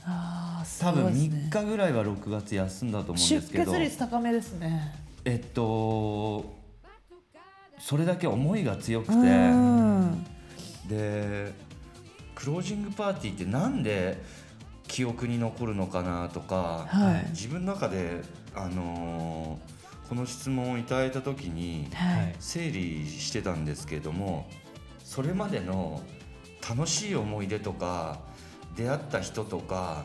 多分ごいですね。3日ぐらいは6月休んだと思うん出ですけど。血率高めですね。えっとそれだけ思いが強くて。うん。でクロージングパーティーってなんで記憶に残るのかなとか、はい。自分の中で、あのーこの質問をいただいた時にはい。整理してたんですけどもそれまでの楽しい思い出とか出会った人とか、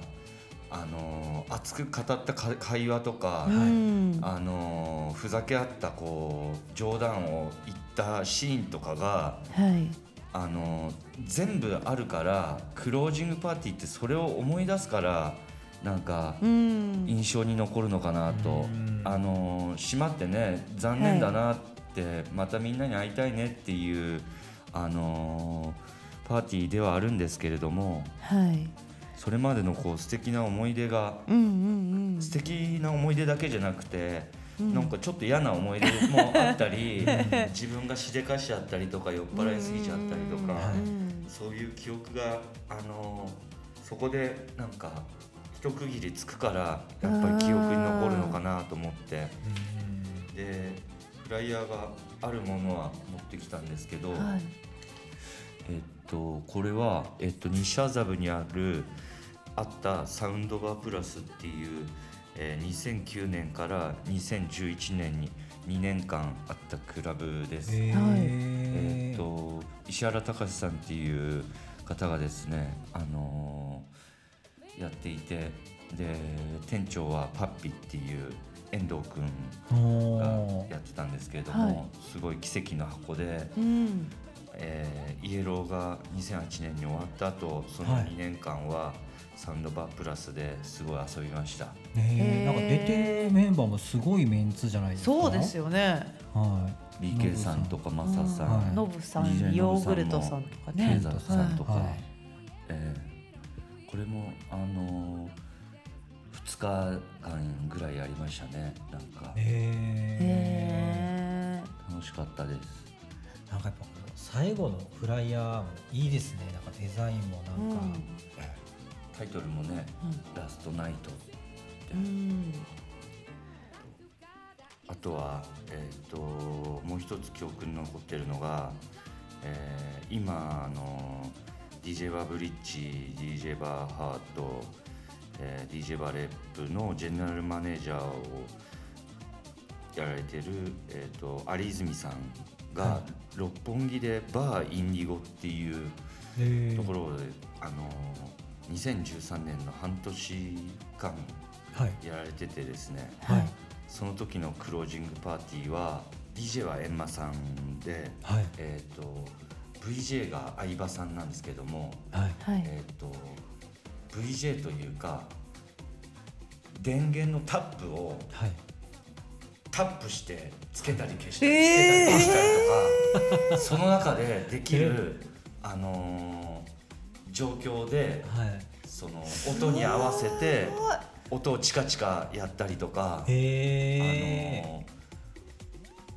あのー熱く語ったか会話とか、うんあのーふざけ合ったこう冗談を言ったシーンとかが、はい。あのー全部あるからクロージングパーティーってそれを思い出すからなんかうん。印象に残るのかなと、うんあのー閉まってね残念だなって、またみんなに会いたいねっていう、あのーパーティーではあるんですけれどもはい。それまでのこう素敵な思い出がうんうんうん。素敵な思い出だけじゃなくて、なんかちょっと嫌な思い出もあったり、<laughs> 自分がしでかしちゃったりとか酔っ払いすぎちゃったりとか、うんそういう記憶があのそこでなんか一区切りつくからやっぱり記憶に残るのかなと思ってでフライヤーがあるものは持ってきたんですけど、はい。えっとこれは、えっと、西麻布にあるあったサウンドバープラスっていう、えー2009年から2011年に2年間あったクラブです。へえっと石原隆さんっていう方がですね、あのーやっていてで店長はパッピっていう遠藤君がおやってたんですけれども、はいすごい奇跡の箱で。うん。えーイエローが2008年に終わった後そのはい。2年間はサウンドバープラスですごい遊びました、ねえなんか出てるメンバーもすごいメンツじゃないですか。そうですよね。は BK さんとかマサさはい。ん、ノブさん、DJ ヨーノブさんもグルトさんとかケねイ。ザーさんとか、はい。えーこれもあのー、2日間ぐらいやりましたね。なんか。いへえへ楽しかったです。なんかやっぱ最後のフライヤーもいいですね。なんかデザインもーなんか、タイトルもね「ラストナイト」うん。うん。あとは、えー、ともう一つ記憶に残ってるのが、えー今あの DJ バーブリッジ DJ バーハート、えー DJ バーレップのジェネラルマネージャーをやられてる、えー、と有泉さんが、は六本木でバーインディゴっていうところで、あの2013年の半年間はい。やられててですね、はい。その時のクロージングパーティーは DJ はエンマさんで、はい。えー、と VJ が相葉さんなんですけども、はい。はい。えー、と VJ というか電源のタップをはいタップしてつけたり消したり、えーつけたり消したりとか、その中でできる、あのー状況ではい。その音に合わせて音をチカチカやったりとか、へえあの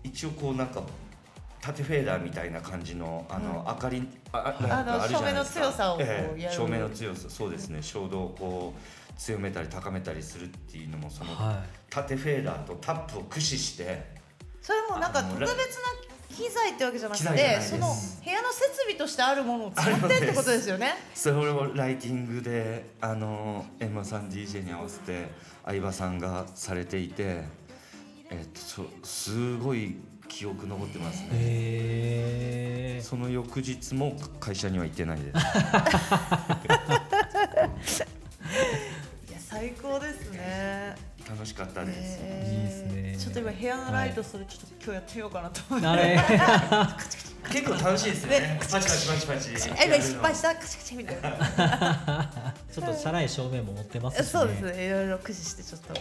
一応こうなんか縦フェーダーみたいな感じのあの、明かりあああるじゃないですか。照明の強さをこうええやる照明の強さ。そうですね。照度をこう強めたり高めたりするっていうのもその、は縦フェーダーとタップを駆使してそれもなんか特別な機材ってわけじゃなくてその部屋の設備としてあるものを使ってってことですよね。それをライティングであのエンマさん DJ に合わせて相葉さんがされていて、えっとそすごい記憶残ってますね。へえその翌日も会社には行ってないです。<laughs> いや最高ですね。楽しかったです。えーいいですね。ちょっと今部屋のライトそれちょっと今日やってみようかなと思って、<laughs> 結構楽しいですね。パチパチパチパチ。え今失敗した？カチカチみたいな。<laughs> ちょっとチャラい正面も持ってますしね。そうですね。いろいろ駆使してちょっと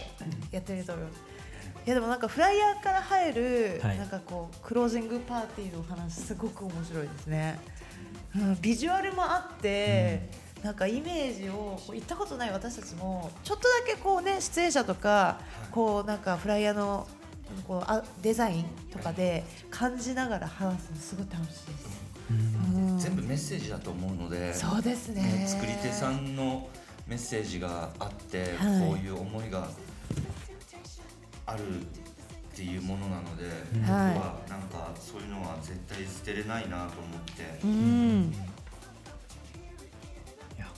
やってみると思います。いやでもなんかフライヤーから入る、はい。なんかこうクロージングパーティーのお話すごく面白いですね、うん、ビジュアルもあって、なんかイメージをこう行ったことない私たちもちょっとだけこうね出演者とかこうなんかフライヤーのこうあデザインとかで感じながら話すのすごい楽しいです、うん。全部メッセージだと思うので。そうですね。ね作り手さんのメッセージがあって、はい。こういう思いがあるっていうものなので、僕はい。はなんかそういうのは絶対捨てれないなと思って、うん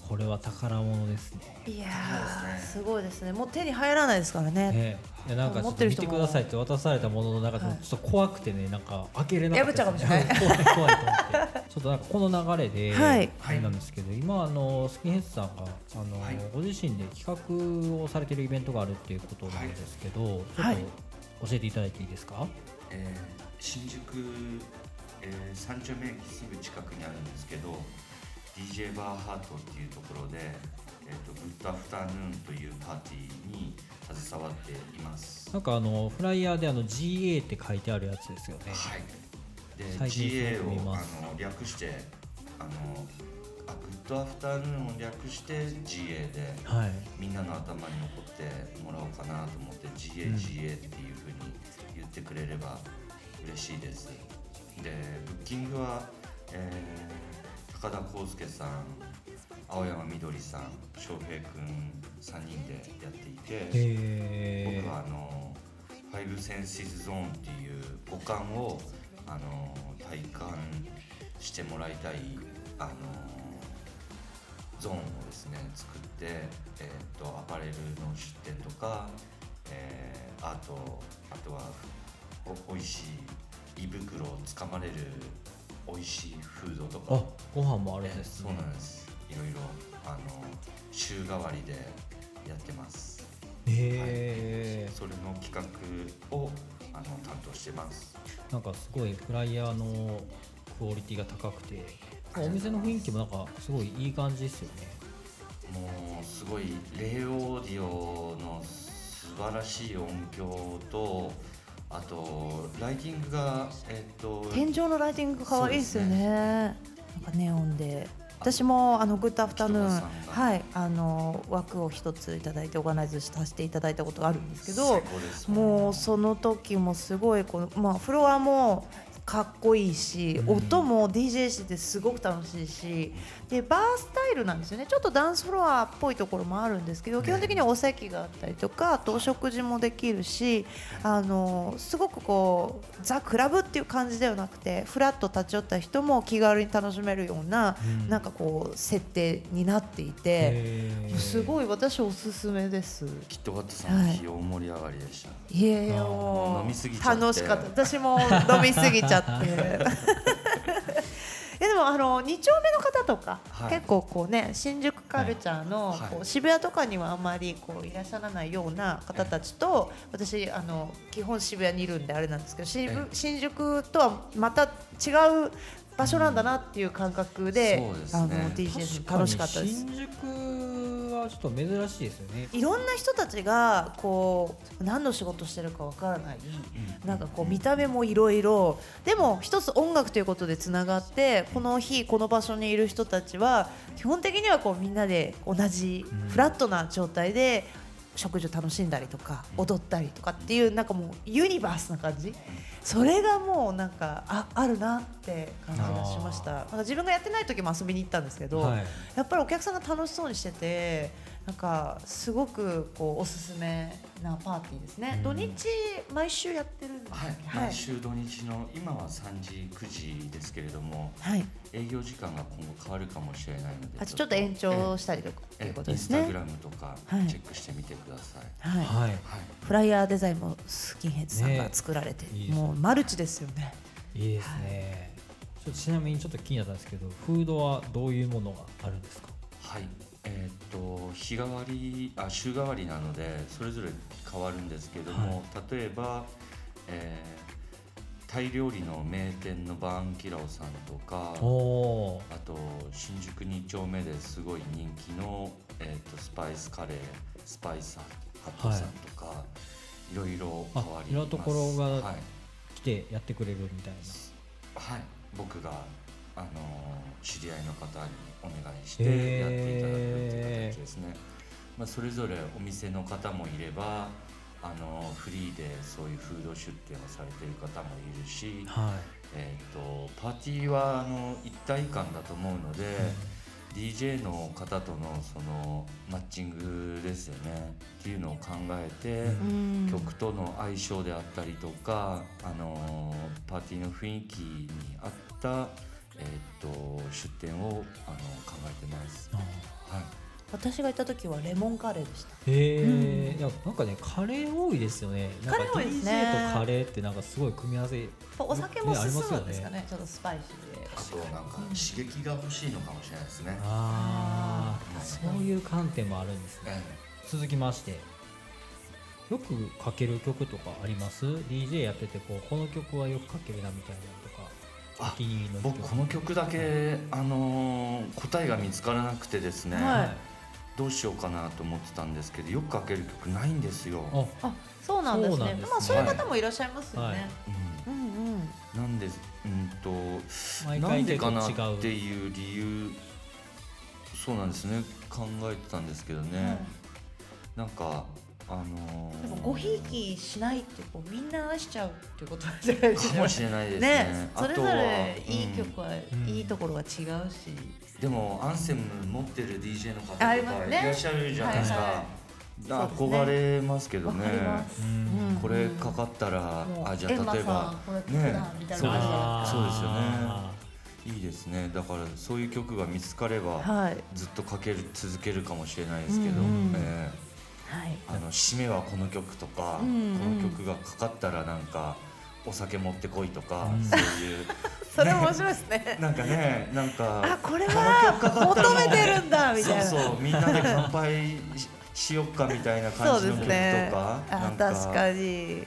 これは宝物ですね。いやすね。ーすごいですね。もう手に入らないですからね。ねいやなんかちょっと見てくださいって渡されたものの中ではい。ちょっと怖くてねなんか開けれなかったです破っちゃうかもしれない。<laughs> 怖い怖いと思って。ちょっとなんかこの流れで、はい。あれなんですけど今あのスキンヘッズさんがあの、はい。ご自身で企画をされてるイベントがあるっていうことなんですけど、はい。ちょっと教えていただいていいですか？えー新宿、えー、三丁目駅すぐ近くにあるんですけど DJ バーハートっていうところで、えー、とグッドアフタヌーンというパーティーに携わっています。なんかあのフライヤーであの GA って書いてあるやつですよね。はい。で GA をあの略してあのあグッドアフタヌーンを略して GA ではい。みんなの頭に残ってもらおうかなと思って GA、うん GA っていう風に言ってくれれば嬉しいですでブッキングは、えー高田康介さん青山みどりさん翔平くん3人でやっていてへ僕はあのファイブセンシズゾーンっていう五感をあの体感してもらいたいあのゾーンをですね作って、えー、とアパレルの出店とか、えーあとあとはおおいしい胃袋をつかまれるおいしいフードとか。あ、ご飯もあるんですそうね。なんです。いろいろあの週替わりでやってます。へえ、それの企画をあの担当してます。なんかすごいフライヤーのクオリティが高くて、お店の雰囲気もなんかすごいいい感じですよね。もうすごいレイオーディオの素晴らしい音響とあとライティングがえっと天井のライティング可愛いですよそうね。なんかネオンで。私もあのグッドアフタヌーンはい。あの枠を一ついただいてオーガナイズさせていただいたことがあるんですけど最高ですもうその時もすごいこの、まあ、フロアもかっこいいし、うん。音も DJ しててすごく楽しいしでバースタイルなんですよね。ちょっとダンスフロアっぽいところもあるんですけど基本的にはお席があったりとかあとお食事もできるしあのすごくこうザ・クラブっていう感じではなくてフラッと立ち寄った人も気軽に楽しめるような、うん。なんかこう設定になっていてすごい私おすすめです。キットカットさんの日大盛り上がりでした、い。やいや飲みすぎちゃって。楽しかった。私も飲みすぎちゃって。<laughs> いやでもあの2丁目の方とか、はい。結構こうね新宿カルチャーの、こう渋谷とかにはあまりこういらっしゃらないような方たちと私あの基本渋谷にいるんであれなんですけど新宿とはまた違う場所なんだなっていう感覚で、ね。あの DJ 楽しかったです。新宿はちょっと珍しいですよね。いろんな人たちがこう何の仕事してるかわからない、なんかこう見た目もいろいろでも一つ音楽ということでつながってこの日この場所にいる人たちは基本的にはこうみんなで同じうん。フラットな状態で食事を楽しんだりとか踊ったりとかっていうなんかもうユニバースな感じそれがもうなんかああるなって感じがしました。なんか自分がやってない時も遊びに行ったんですけど、はい。やっぱりお客さんが楽しそうにしててなんかすごくこうおすすめなパーティーですね、うん。土日毎週やってるんですはい、ね毎週土日の今は3時9時ですけれどもはい、営業時間が今後変わるかもしれないのであちょっと延長したりということインですね。スタグラムとかはい。チェックしてみてください、はい。はい。はいフライヤーデザインもスキンヘッズさんがね作られて、ねもうマルチですよね。いいですね、ちょっとちなみにちょっと気になったんですけどフードはどういうものがあるんですか？はい、えーっと日替わりあ週替わりなのでそれぞれ変わるんですけども、例えば、えータイ料理の名店のバーンキラオさんとかおおあと新宿2丁目ですごい人気の、えーっとスパイスカレースパイサーハットさんとか、い、ろいろ変わります。あいろんなところがはい。来てやってくれるみたいはい、僕があの知り合いの方にお願いしてやっていただくっていう形ですね。まあそれぞれお店の方もいれば、あのフリーでそういうフード出店をされている方もいるし、なはえっ、とパーティーはあの一体感だと思うので。DJ の方とのそのマッチングですよねっていうのを考えて、うん曲との相性であったりとか、あのーパーティーの雰囲気に合った、えー、と出店をあの考えてます。いはい、私が行った時はレモンカレーでした。へえ、いやなんかねカレー多いですよね。カレー多いですね。DJ とカレーってなんかすごい組み合わせお酒も進ね。ありますよむんですかね。ちょっとスパイシーで。あとなんか刺激が欲しいのかもしれないですね。ああうんそういう観点もあるんですね。え続きまして。よくかける曲とかあります？DJ やっててこうこの曲はよくかけるなみたいなのとか僕この曲だけ、あのー答えが見つからなくてですね、はい。どうしようかなと思ってたんですけどよくかける曲ないんですよ。ああそうなんですね。ね。まあそういう方もいらっしゃいますよね、はい。うんうん。うんなんで、うんと、なんでかなっていう理由そうなんですね。考えてたんですけどね、なんかあのー。でもごひいきしないってこうみんな愛しちゃうっていうことじゃないですか。かもしれないですね。ねそれぞれいいうん曲はうん。いいところが違うし、でもアンセム持ってる DJ の方とかいらっしゃるじゃないですか、憧れますけどわね。かります、うん。うんこれかかったら、もうあじゃあ例えばエンマさんこれ曲だみたいなのあるじゃな。いそうですよね。あいいですね。だからそういう曲が見つかれば、はい。ずっとかける続けるかもしれないですけど、うんうん。えはいえあの締めはこの曲とか、うんうん。この曲がかかったらなんかお酒持ってこいとか、うん。そういう。<laughs> それ面白いですね。なんかねなんかあこれは求めてるんだみたいな。そうそうみんなで乾杯ししよっかみたいな感じの曲とか <laughs> あなん確かに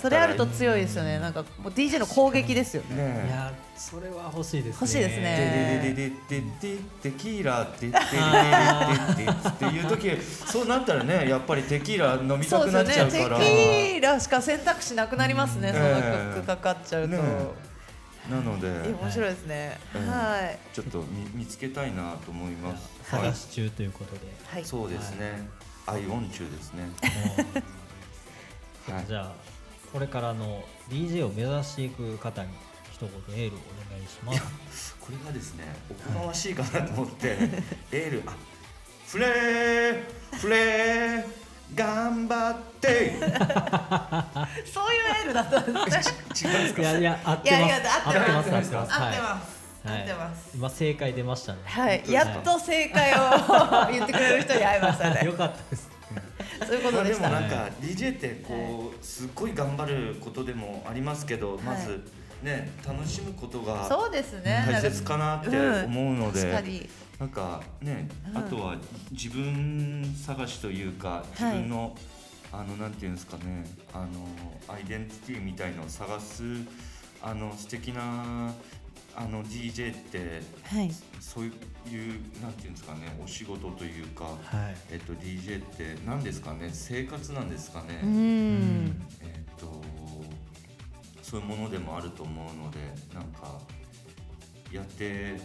それあると強いですよね。なんかもう DJ の攻撃ですよね。ねいやそれは欲しいですね。欲しいですね。ででででででテキーラででででででっていう時そうなったらねやっぱりテキーラ飲みたくなっそうですよねちゃうからテキーラしか選択肢なくなりますね、うんその曲かかっちゃうと、ねなのでえ面白いですね、うんはいちょっと見見つけたいなと思います探し中ということで、はいそうですねアイオン中ですねはいじゃあこれからの DJ を目指していく方に一言エールをお願いします。これがですねおこがましいかなと思って <laughs> エールあフレーフレー頑張って。<laughs> そういうエールだったんですね。違うんですか？いやいや合っていやいます。や合ってます合ってます。合ってます。合ってます、はい。合ってます。今正解出ましたね。はい、やっと正解を <laughs> 言ってくれる人に会いましたね。よかったですそういうことまあででした、もなんか DJ ってこうすっごい頑張ることでもありますけど、まずね楽しむことがそうですね。大切かなって思うので、なんかね、うん。あとは自分探しというか自分の、あのなんていうんですかねあのアイデンティティみたいのを探すあの素敵なあの DJ ってはい。そういうなんていうんですかねお仕事というか、はい。えっと DJ って何ですかね生活なんですかね。ううん。んえっとそういうものでもあると思うのでなんかやって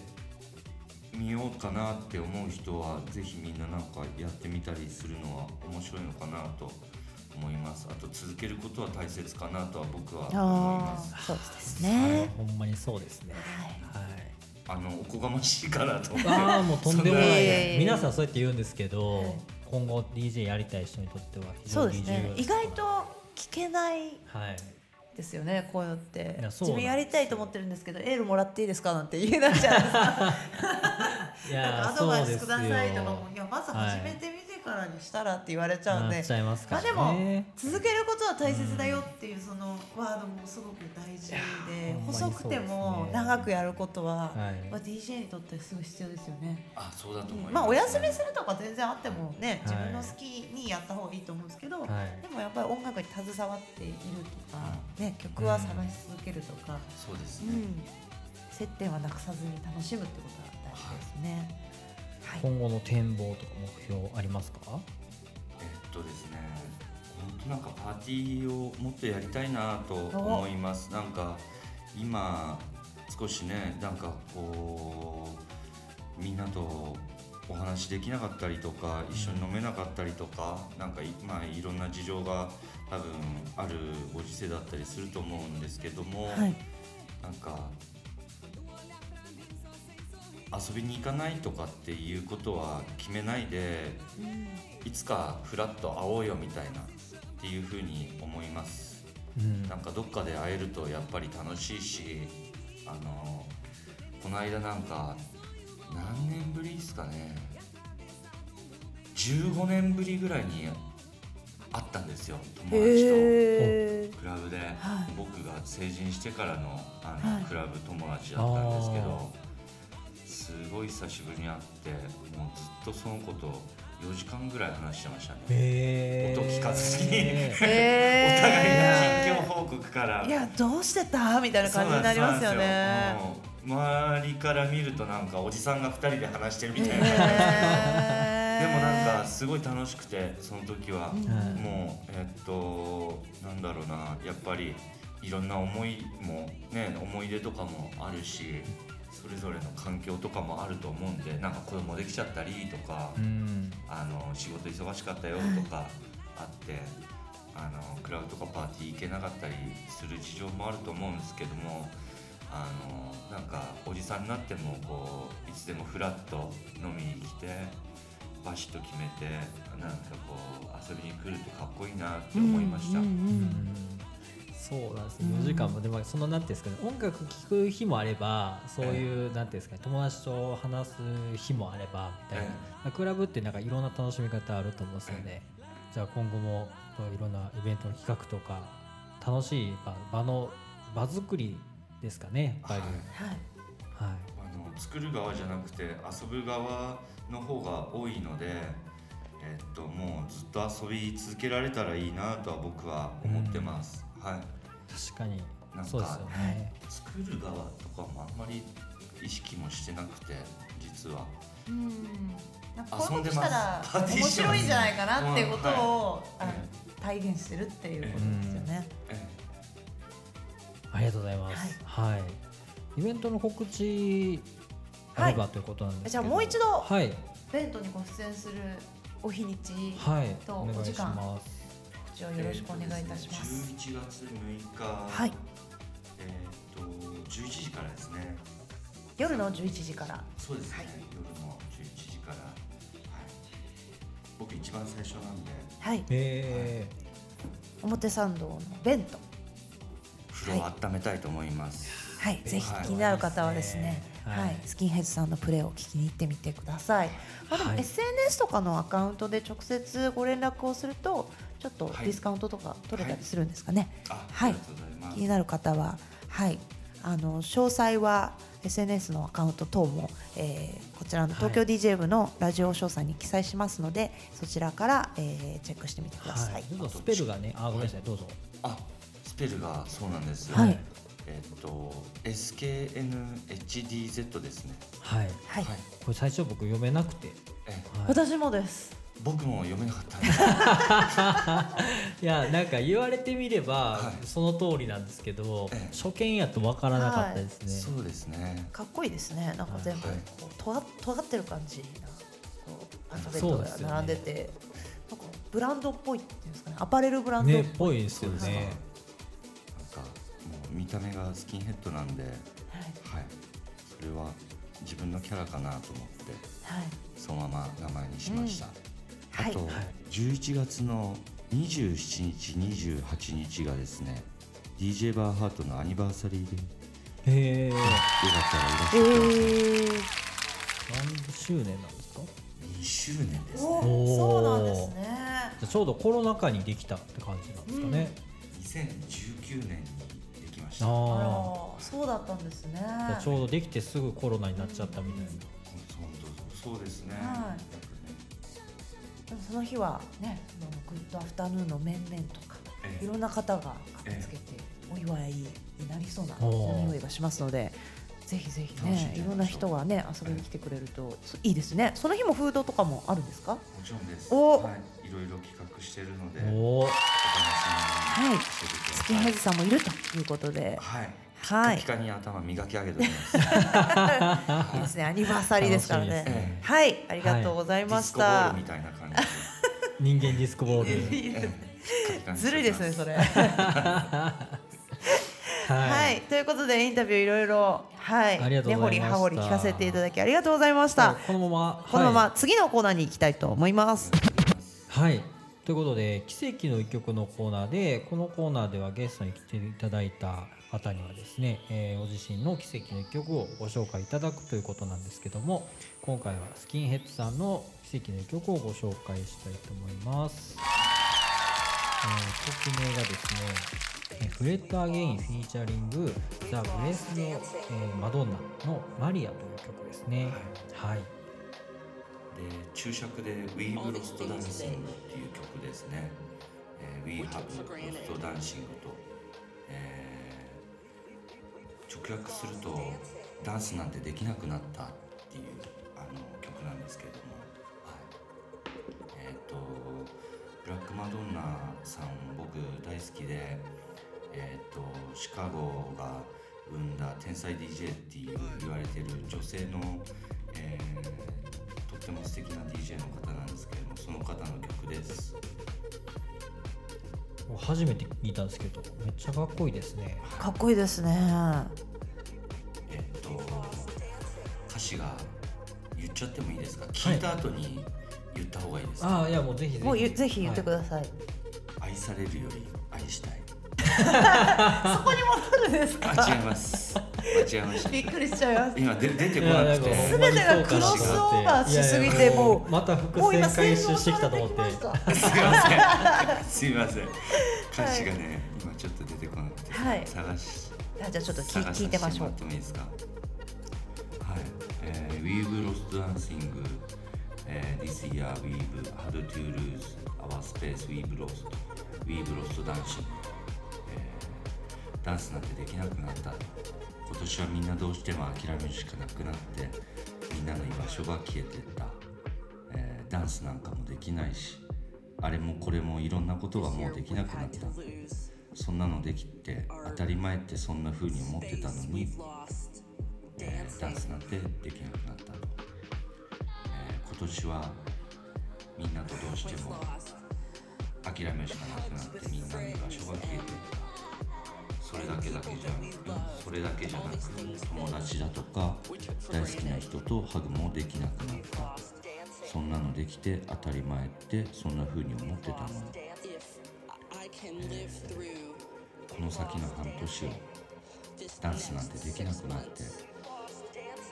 みようかなって思う人はぜひみんななんかやってみたりするのは面白いのかなと思います。あと続けることは大切かなとは僕は思いあます。あそうですはい。ねほんまにそうですね。はいあのおこがましいかなと。思ってああもうとんでもないそんな。いやいやいや皆さんそうやって言うんですけど、はい。今後 DJ やりたい人にとっては非そう常に重要ですね。意外と聞けない。はいですよねこういうのって自分やりたいと思ってるんですけどエールもらっていいですかなんて言えな <laughs> いじゃないですかいなんかやアドバイスくださいとかもいやまず始めてみてからにしたらって言われちゃうんで、なっちゃいますかまあでも続けることは大切だよっていうそのワードもすごく大事でほん細くても長くやることは、はい。まあ、DJ にとってすごい必要ですよね。あそうだと思います、まあお休みするとか全然あってもねはい。自分の好きにやった方がいいと思うんですけど、はい。でもやっぱり音楽に携わっているとか、ね、曲は探し続けるとか、そうですね、うん、接点はなくさずに楽しむってことが大事ですね。はい。今後の展望とか目標ありますか？えっとですね。本当なんかパーティーをもっとやりたいなと思います。なんか今少しねなんかこうみんなとお話できなかったりとか一緒に飲めなかったりとかなんかいまあいろんな事情が多分あるご時世だったりすると思うんですけども、はい。なんか遊びに行かないとかっていうことは決めないでいつかフラッと会おうよみたいなっていうふうに思います。うん。なんかどっかで会えるとやっぱり楽しいしあのこの間なんか何年ぶりですかね。15年ぶりぐらいに会ったんですよ友達と。クラブで、はい。僕が成人してからのあの、はい。クラブ友達だったんですけどすごい久しぶりに会ってもうずっとその子と4時間ぐらい話してましたね、音聞かずに。へ <laughs> お互いの近況報告から。いやどうしてた？みたいな感じになりますよね。周りから見るとなんかおじさんが2人で話してるみたいな、<laughs> でもなんかすごい楽しくてその時は、はいもうえっとなんだろうなやっぱりいろんな思いもね思い出とかもあるしそれぞれの環境とかもあると思うんでなんか子供できちゃったりとか、うん。あの仕事忙しかったよとかあって、あのクラブとかパーティー行けなかったりする事情もあると思うんですけどもあのなんかおじさんになってもこういつでもフラッと飲みに来てバシッと決めてなんかこう遊びに来るとかっこいいなって思いました。うんうんうんそうなんですね。4時間もでもそのなんていうんですかね。音楽聴く日もあればそういうなんていうんですかね。友達と話す日もあればみたいな、クラブってなんかいろんな楽しみ方あると思うんですよね、じゃあ今後もいろんなイベントの企画とか楽しい場場の場作りですかねやっぱり。はい。あの作る側じゃなくて遊ぶ側の方が多いので、えっともうずっと遊び続けられたらいいなとは僕は思ってます。はい。確かに。なんかそうですよね、作る側とかもあんまり意識もしてなくて実は。うん。なんかこういうこと遊んでますしたらパーティー面白いんじゃないかなっていうことを、うん。はい。体現してるっていうことですよね。えありがとうございます。はい、イベントの告知あればということなんですけど、じゃあもう一度はい。ベントにご出演するお日にちはい。とお願いしお時間ます告知をよろしくお願いいたします。11月6日、はい。えっと11時からですね。夜の11時から。そうですね、はい。夜の11時から、はい、僕一番最初なんで。はい。え表参道のベント風呂を温めたいと思います。はい、ぜひはい気になる方はですね、はい。はい、スキンヘッズさんのプレーを聞きに行ってみてください。まあ、でもはい。SNS とかのアカウントで直接ご連絡をすると、ちょっとデはい。ィスカウントとか取れたりするんですかね。あ、はい。ありがとうございます。気になる方は、はい、あの詳細は SNS のアカウント等も、えーこちらの東京 DJ 部のラジオ詳細に記載しますので、そちらから、えーチェックしてみてくーださい。はい、どうぞスペルがねあごめんなさい。どうぞ。あ、スペルがそうなんですよ。はい。えっと SKNHDZ ですね。はい。はい、はい。これ最初僕読めなくて、えはい。私もです。僕も読めなかったんで。す <laughs> いやなんか言われてみれば、はい。その通りなんですけど、ええ。初見やとわからなかったですね、そうですね。かっこいいですね。なんか全部はい。こうとが尖ってる感じアルファベットそうですよね。が並んでて、なんかブランドっぽいっていうんですかね。アパレルブランドねっぽいですよそうですね。なんかもう見た目がスキンヘッドなんで、はい、はい。それは自分のキャラかなと思ってはい。そのまま名前にしました、うん。あと、はい。11月の27日28日がですね DJ バーハートのアニバーサリーでよへえかったらいらっしえゃってください、ー、何周年なんですか？2周年ですおねそうなんですね。ちょうどコロナ禍にできたって感じなんですかね、2019年にあらあそうだったんですね。ちょうどできてすぐコロナになっちゃったみたいな、そうそうですね、はい。でもその日はねグッドアフタヌーンの面々とかええ。いろんな方が駆けつけてお祝いになりそうな匂いがしますのでぜひぜひねいろんな人がね遊びに来てくれるといいですね。その日もフードとかもあるんですか？もちろんです。おはい、いろいろ企画してるのでおおはい。しててくださんもいるということで。はい。はい。ピカに頭磨き上げております。い <laughs> いですね。アニバーサリーですからね。はい。ありがとうございました。ルみたいな感じで。<laughs> 人間ディスクボール。ずるいですねそれ。はい、はい、ということでインタビューいろいろはい。根掘り葉掘り聞かせていただきありがとうございました、はい。このまま。このままはい。次のコーナーに行きたいと思います、はい。ということで奇跡の一曲のコーナーでこのコーナーではゲストに来ていただいた方にはですね、えーご自身の奇跡の一曲をご紹介いただくということなんですけども今回はスキンヘッドさんの奇跡の一曲をご紹介したいと思います、えー曲名がですねえー Fred again featuring The Blessed、えー Madonna の Marea という曲ですね。はいで注釈で「We Have Lost Dancing」っていう曲ですね「えー We Have Lost Dancing と」えー直訳すると「ダンスなんてできなくなった」っていうあの曲なんですけれども、はい、えっ、とブラックマドンナさん僕大好きでえっ、とシカゴが生んだ天才 DJ っていう言われてる女性の、えーても素敵な DJ の方なんですけれどもその方の曲です。初めて聞いたんですけどめっちゃかっこいいですね。かっこいいですね。えっと歌詞が言っちゃってもいいですか？聞いた後に言った方がいいですか、ああいやもうぜひぜひ。もうゆぜひ言ってくさださい、愛されるより愛したいそこに戻るんですか？あ違います間違えました。びっくりしちゃいます。今で出ていこなくて。やなんかほんまにそうかなと思って全てがクロスオーバーしすぎていやいやもうまた伏線回収してきたと思って。すいません。すいません。歌詞がね、今ちょっと出てこなくて、はい。探しあじゃあちょっと聞いてましょうさせてもらってもいいですか？はい、えー、We've lost dancing、えー This year we've had to lose our space we've lost we've lost dancing、えーダンスなんてできなくなった。今年はみんなどうしても諦めるしかなくなってみんなの居場所が消えてった、えーダンスなんかもできないしあれもこれもいろんなことがもうできなくなった。そんなのできて当たり前ってそんな風に思ってたのに、えーダンスなんてできなくなった、えー今年はみんなとどうしても諦めるしかなくなってみんなの居場所が消えてった。それだけだけじゃなくそれだけじゃなく友達だとか大好きな人とハグもできなくなった。そんなのできて当たり前ってそんな風に思ってたのに。この先の半年をダンスなんてできなくなって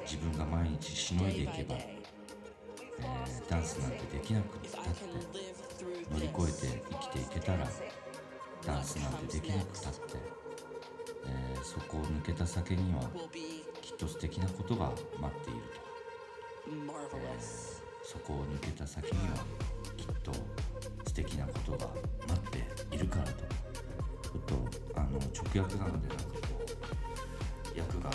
自分が毎日しのいでいけば、えーダンスなんてできなくったって乗り越えて生きていけたらダンスなんてできなくたって、えーそこを抜けた先にはきっと素敵なことが待っていると、えーそこを抜けた先にはきっと素敵なことが待っているからと。ちょっとあの直訳なのでなんかこう訳が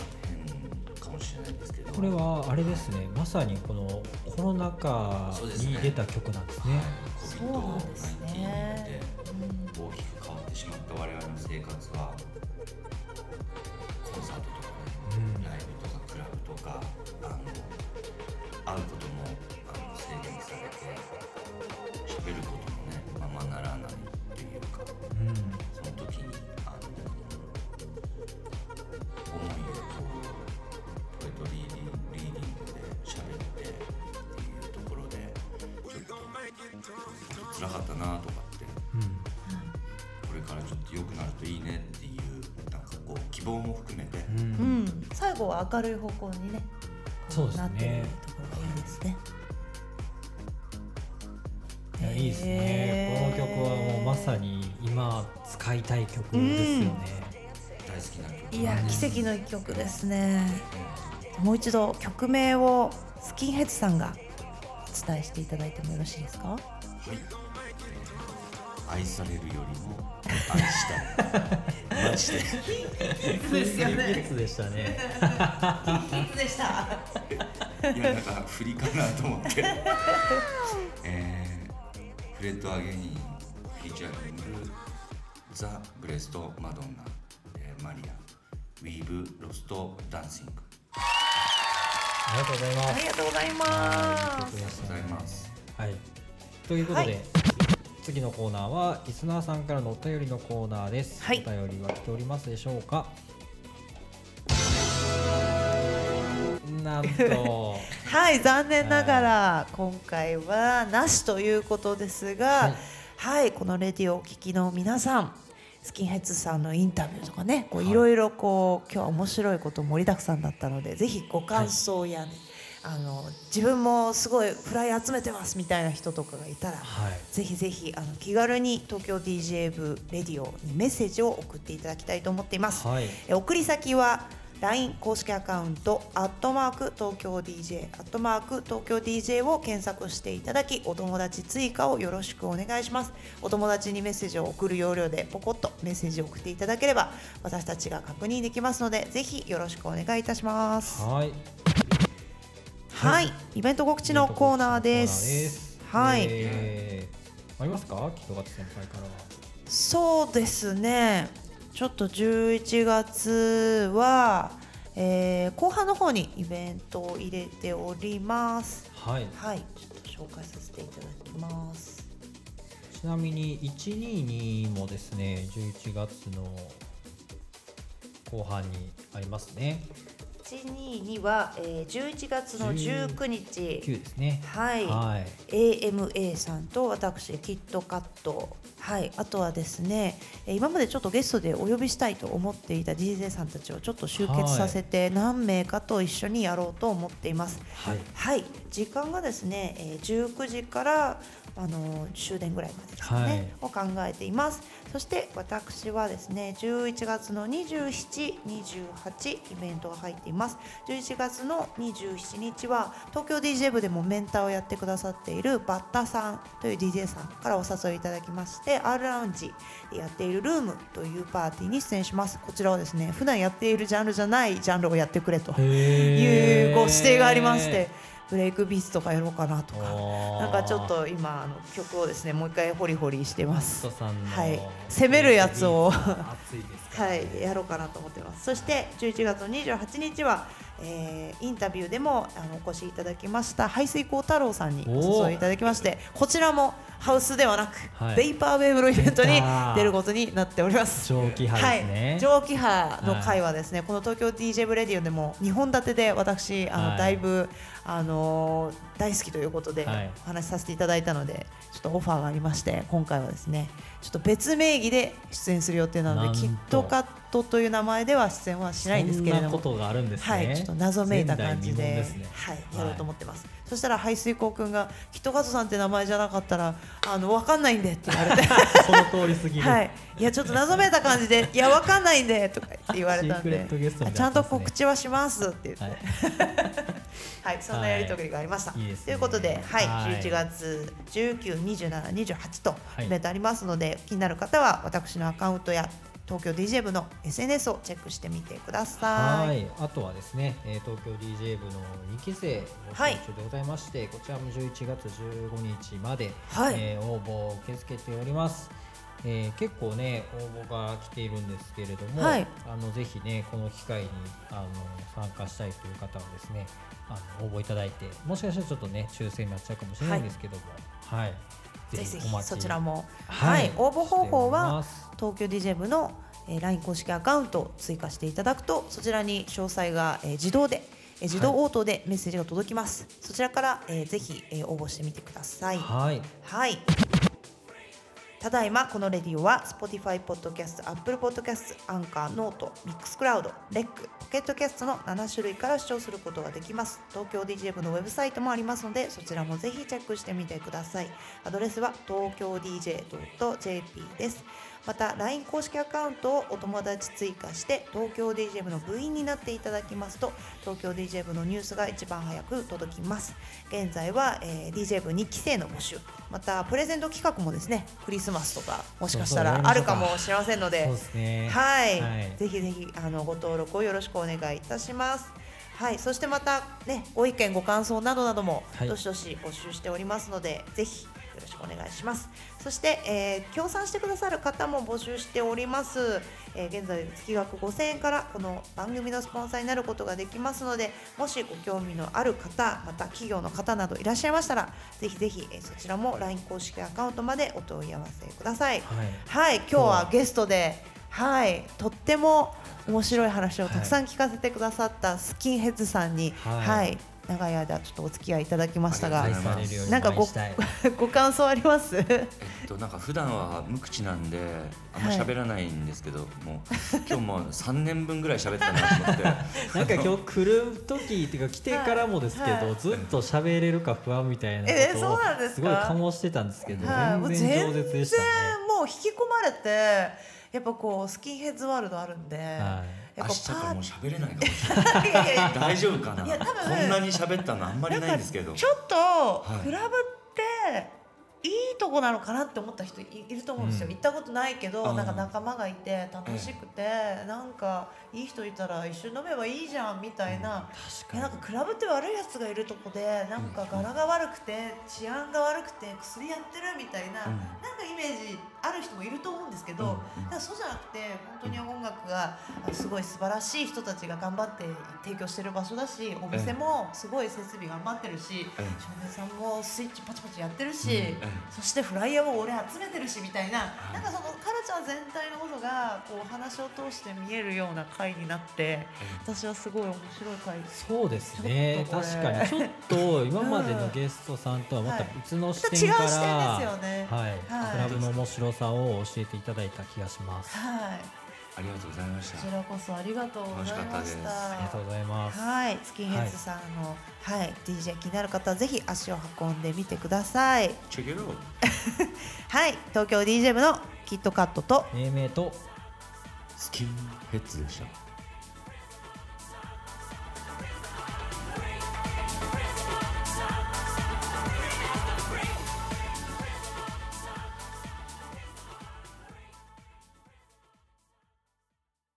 これはあれですね。まさにこのコロナ禍に出た曲なんですね。そうなんですね。で大きく変わってしまった我々の生活は。コンサートとかね、うん。ライブとかクラブとかあのうん、最後は明るい方向にねそうですねなっているところがいいですね。いやいいですね。この曲はもうまさに今使いたい曲ですよね、大好きな曲。いや奇跡の一曲ですね。もう一度曲名をスキンヘッズさんがお伝えしていただいてもよろしいですか？はい。愛されるよりも愛したい <laughs> マジで。ですよいいつでしたねいつでしたいやなんか振りかなと思ってえー、 Fred again featuring The Blessed Madonna、えー Marea We've Lost Dancing ありがとうございますありがとうございますありがとうございますはい、ということで、はい次のコーナーはリスナーさんからのお便りのコーナーです。はいお便りは来ておりますでしょうか？なんと、<laughs> はい残念ながら今回はなしということですがはい、このレディオをお聞きの皆さんスキンヘッズさんのインタビューとかねこうはいいろいろこう今日は面白いこと盛りだくさんだったのでぜひご感想やね、あの自分もすごいフライ集めてますみたいな人とかがいたらはい、ぜひぜひあの気軽に東京 DJ 部レディオにメッセージを送っていただきたいと思っています。はい、え送り先は LINE 公式アカウント「アットマーク東京 DJ」「アットマーク東京 DJ」を検索していただきお友達追加をよろしくお願いします。お友達にメッセージを送る要領でポコッとメッセージを送っていただければ私たちが確認できますのでぜひよろしくお願いいたします。はい、はい、イベント告知のコーナーです。はい、えーありますか、キトガツ先輩から。は。そうですね。ちょっと11月は、えー後半の方にイベントを入れております。はい、はい。ちょっと紹介させていただきます。ちなみに122もですね、11月の後半にありますね。122は、えー、11月の19日。9ですね。はい。はい。AMA さんと私キットカット。はい。あとはですねえー今までちょっとゲストでお呼びしたいと思っていた DJ さんたちをちょっと集結させて何名かと一緒にやろうと思っています。はい。はい時間がですね、えー19時からあの終電ぐらいまでですかね、を考えています。そして私はですね11月の27、28イベントが入っています。11月の27日は東京 DJ 部でもメンターをやってくださっているバッタさんという DJ さんからお誘いいただきまして R ラウンジでやっているルームというパーティーに出演します。こちらはですね普段やっているジャンルじゃないジャンルをやってくれというご指定がありましてブレイクビーツとかやろうかなとか。なんかちょっと今あの曲をですねもう一回ホリホリしてます。はい。攻めるやつを。はい。やろうかなと思ってます。そして11月の28日は、えーインタビューでもあのお越しいただきました排水溝太郎さんにお誘いいただきましてこちらもハウスではなく、はい。ベイパーウェーブのイベントに出ることになっております。蒸気波ですね。はい、蒸気波の会はですね、この東京 DJ ブレディオでも2本立てで私あの、はい。だいぶあのー大好きということではい。お話しさせていただいたので、ちょっとオファーがありまして今回はですねちょっと別名義で出演する予定なのでキットカットという名前では出演はしないんですけれどもそんなことがあるんですね。はい、ちょっと謎めいた感じでね。はい、やろうと思ってます、そしたら排水溝くんが「キットカットさんって名前じゃなかったらあの分かんないんで」って言われて。<laughs> その通りすぎる。はい、いやちょっと謎めいた感じで「<laughs> いやわかんないんで」とか言われたんで。ットゲストみたいちゃんと告知はしますって言って、は <laughs> はいいそんなやり取りがありました。いいですね。ということで、はいはい。11月19、27、28とはいイベントありますので、気になる方は私のアカウントや東京 DJ 部の SNS をチェックしてみてください。はい、あとはですね、えー東京 DJ 部の2期生募集中でございまして、こちらも11月15日まで、はい。えー応募を受け付けております。えー結構ね応募が来ているんですけれども、はい。あのぜひねこの機会にあの参加したいという方はですねあの応募いただいてもしかしたらちょっとね抽選になっちゃうかもしれないんですけどもはい、ぜひぜひそちらも、ははい。い、応募方法は東京 DJ 部の、えー LINE 公式アカウントを追加していただくとそちらに詳細が、えー自動で、えー自動応答でメッセージが届きます、そちらから、えーぜひ、えー応募してみてください。はい。はい。ただいまこのレディオは Spotify Podcast、Apple Podcast、 Anchor、note、Mixcloud、REC、Pocket Casts の7種類から視聴することができます。東京 DJ 部のウェブサイトもありますので、そちらもぜひチェックしてみてください。アドレスは東京 DJ.jp です。また LINE 公式アカウントをお友達追加して東京 DJ 部の部員になっていただきますと東京 DJ 部のニュースが一番早く届きます。現在は、えー DJ 部2期生の募集またプレゼント企画もですねクリスマスとかもしかしたらあるかかもしれませんのではい、はい。ぜひぜひあのご登録をよろしくお願いいたします。はい、そしてまたねご意見ご感想などなどもはい。どしどし募集しておりますので、ぜひよろしくお願いします。そして、えー協賛してくださる方も募集しております。えー現在月額5000円からこの番組のスポンサーになることができますので、もしご興味のある方、また企業の方などいらっしゃいましたら、ぜひぜひ、えーそちらも LINE 公式アカウントまでお問い合わせください。はいはい、今日はゲストで、はい、とっても面白い話をたくさん聞かせてくださったスキンヘッズさんに、は、はいい長い間ちょっとお付き合いいただきましたがなんかご <laughs> ご感想あります？えっとなんか普段は無口なんであんま喋らないんですけど、もう今日も3 <laughs> 年分ぐらい喋ったなと思って。<laughs> なんか今日来る時っていうか来てからもですけど、はいはい。ずっと喋れるか不安みたいなことをえそうなんですごい醸してたんですけど、全全然然饒舌でしたね。もう引き込まれて、やっぱこうスキンヘッズワールドあるんで、はい明日からもうパ喋れないかもしれない。ー <laughs> いやいやいや。大丈夫かな？いや多分こんなに喋ったのあんまりないんですけど。ちょっとはい。クラブっていいとこなのかなって思った人いいると思うんですよ、うん。行ったことないけど、うん。なんか仲間がいて楽しくて、なんかいい人いたら一緒に飲めばいいじゃんみたいな、いやなんかクラブって悪いやつがいるとこでなんか柄が悪くて治安が悪くて薬やってるみたいな、うん。なんかイメージある人もいると思うんですけど、うんうん。だそうじゃなくて本当に音楽があすごい素晴らしい人たちが頑張って提供してる場所だしお店もすごい設備頑張ってるし、うん。照明さんもスイッチパチパチやってるし、うんそしてフライヤーも俺集めてるしみたいな、はい。なんかそのカルチャー全体のことがこう話を通して見えるような回になって私はすごい面白い回そうですね。確れ。かに。ちょっと <laughs> 今までのゲストさんとはまた別の視ちょっと違点から、う視点ですよね。はい、はい。クラブの面白さを教えていただいた気がします。はい、ありがとうございました。こちらこそありがとうございまし楽しかったです。た。ありがとうございます。はい、スキンヘッズさんの、はい、DJ 気になる方はぜひ足を運んでみてください。チェケロはい、東京 DJ 部のキットカットと命名とスキンヘッズでした。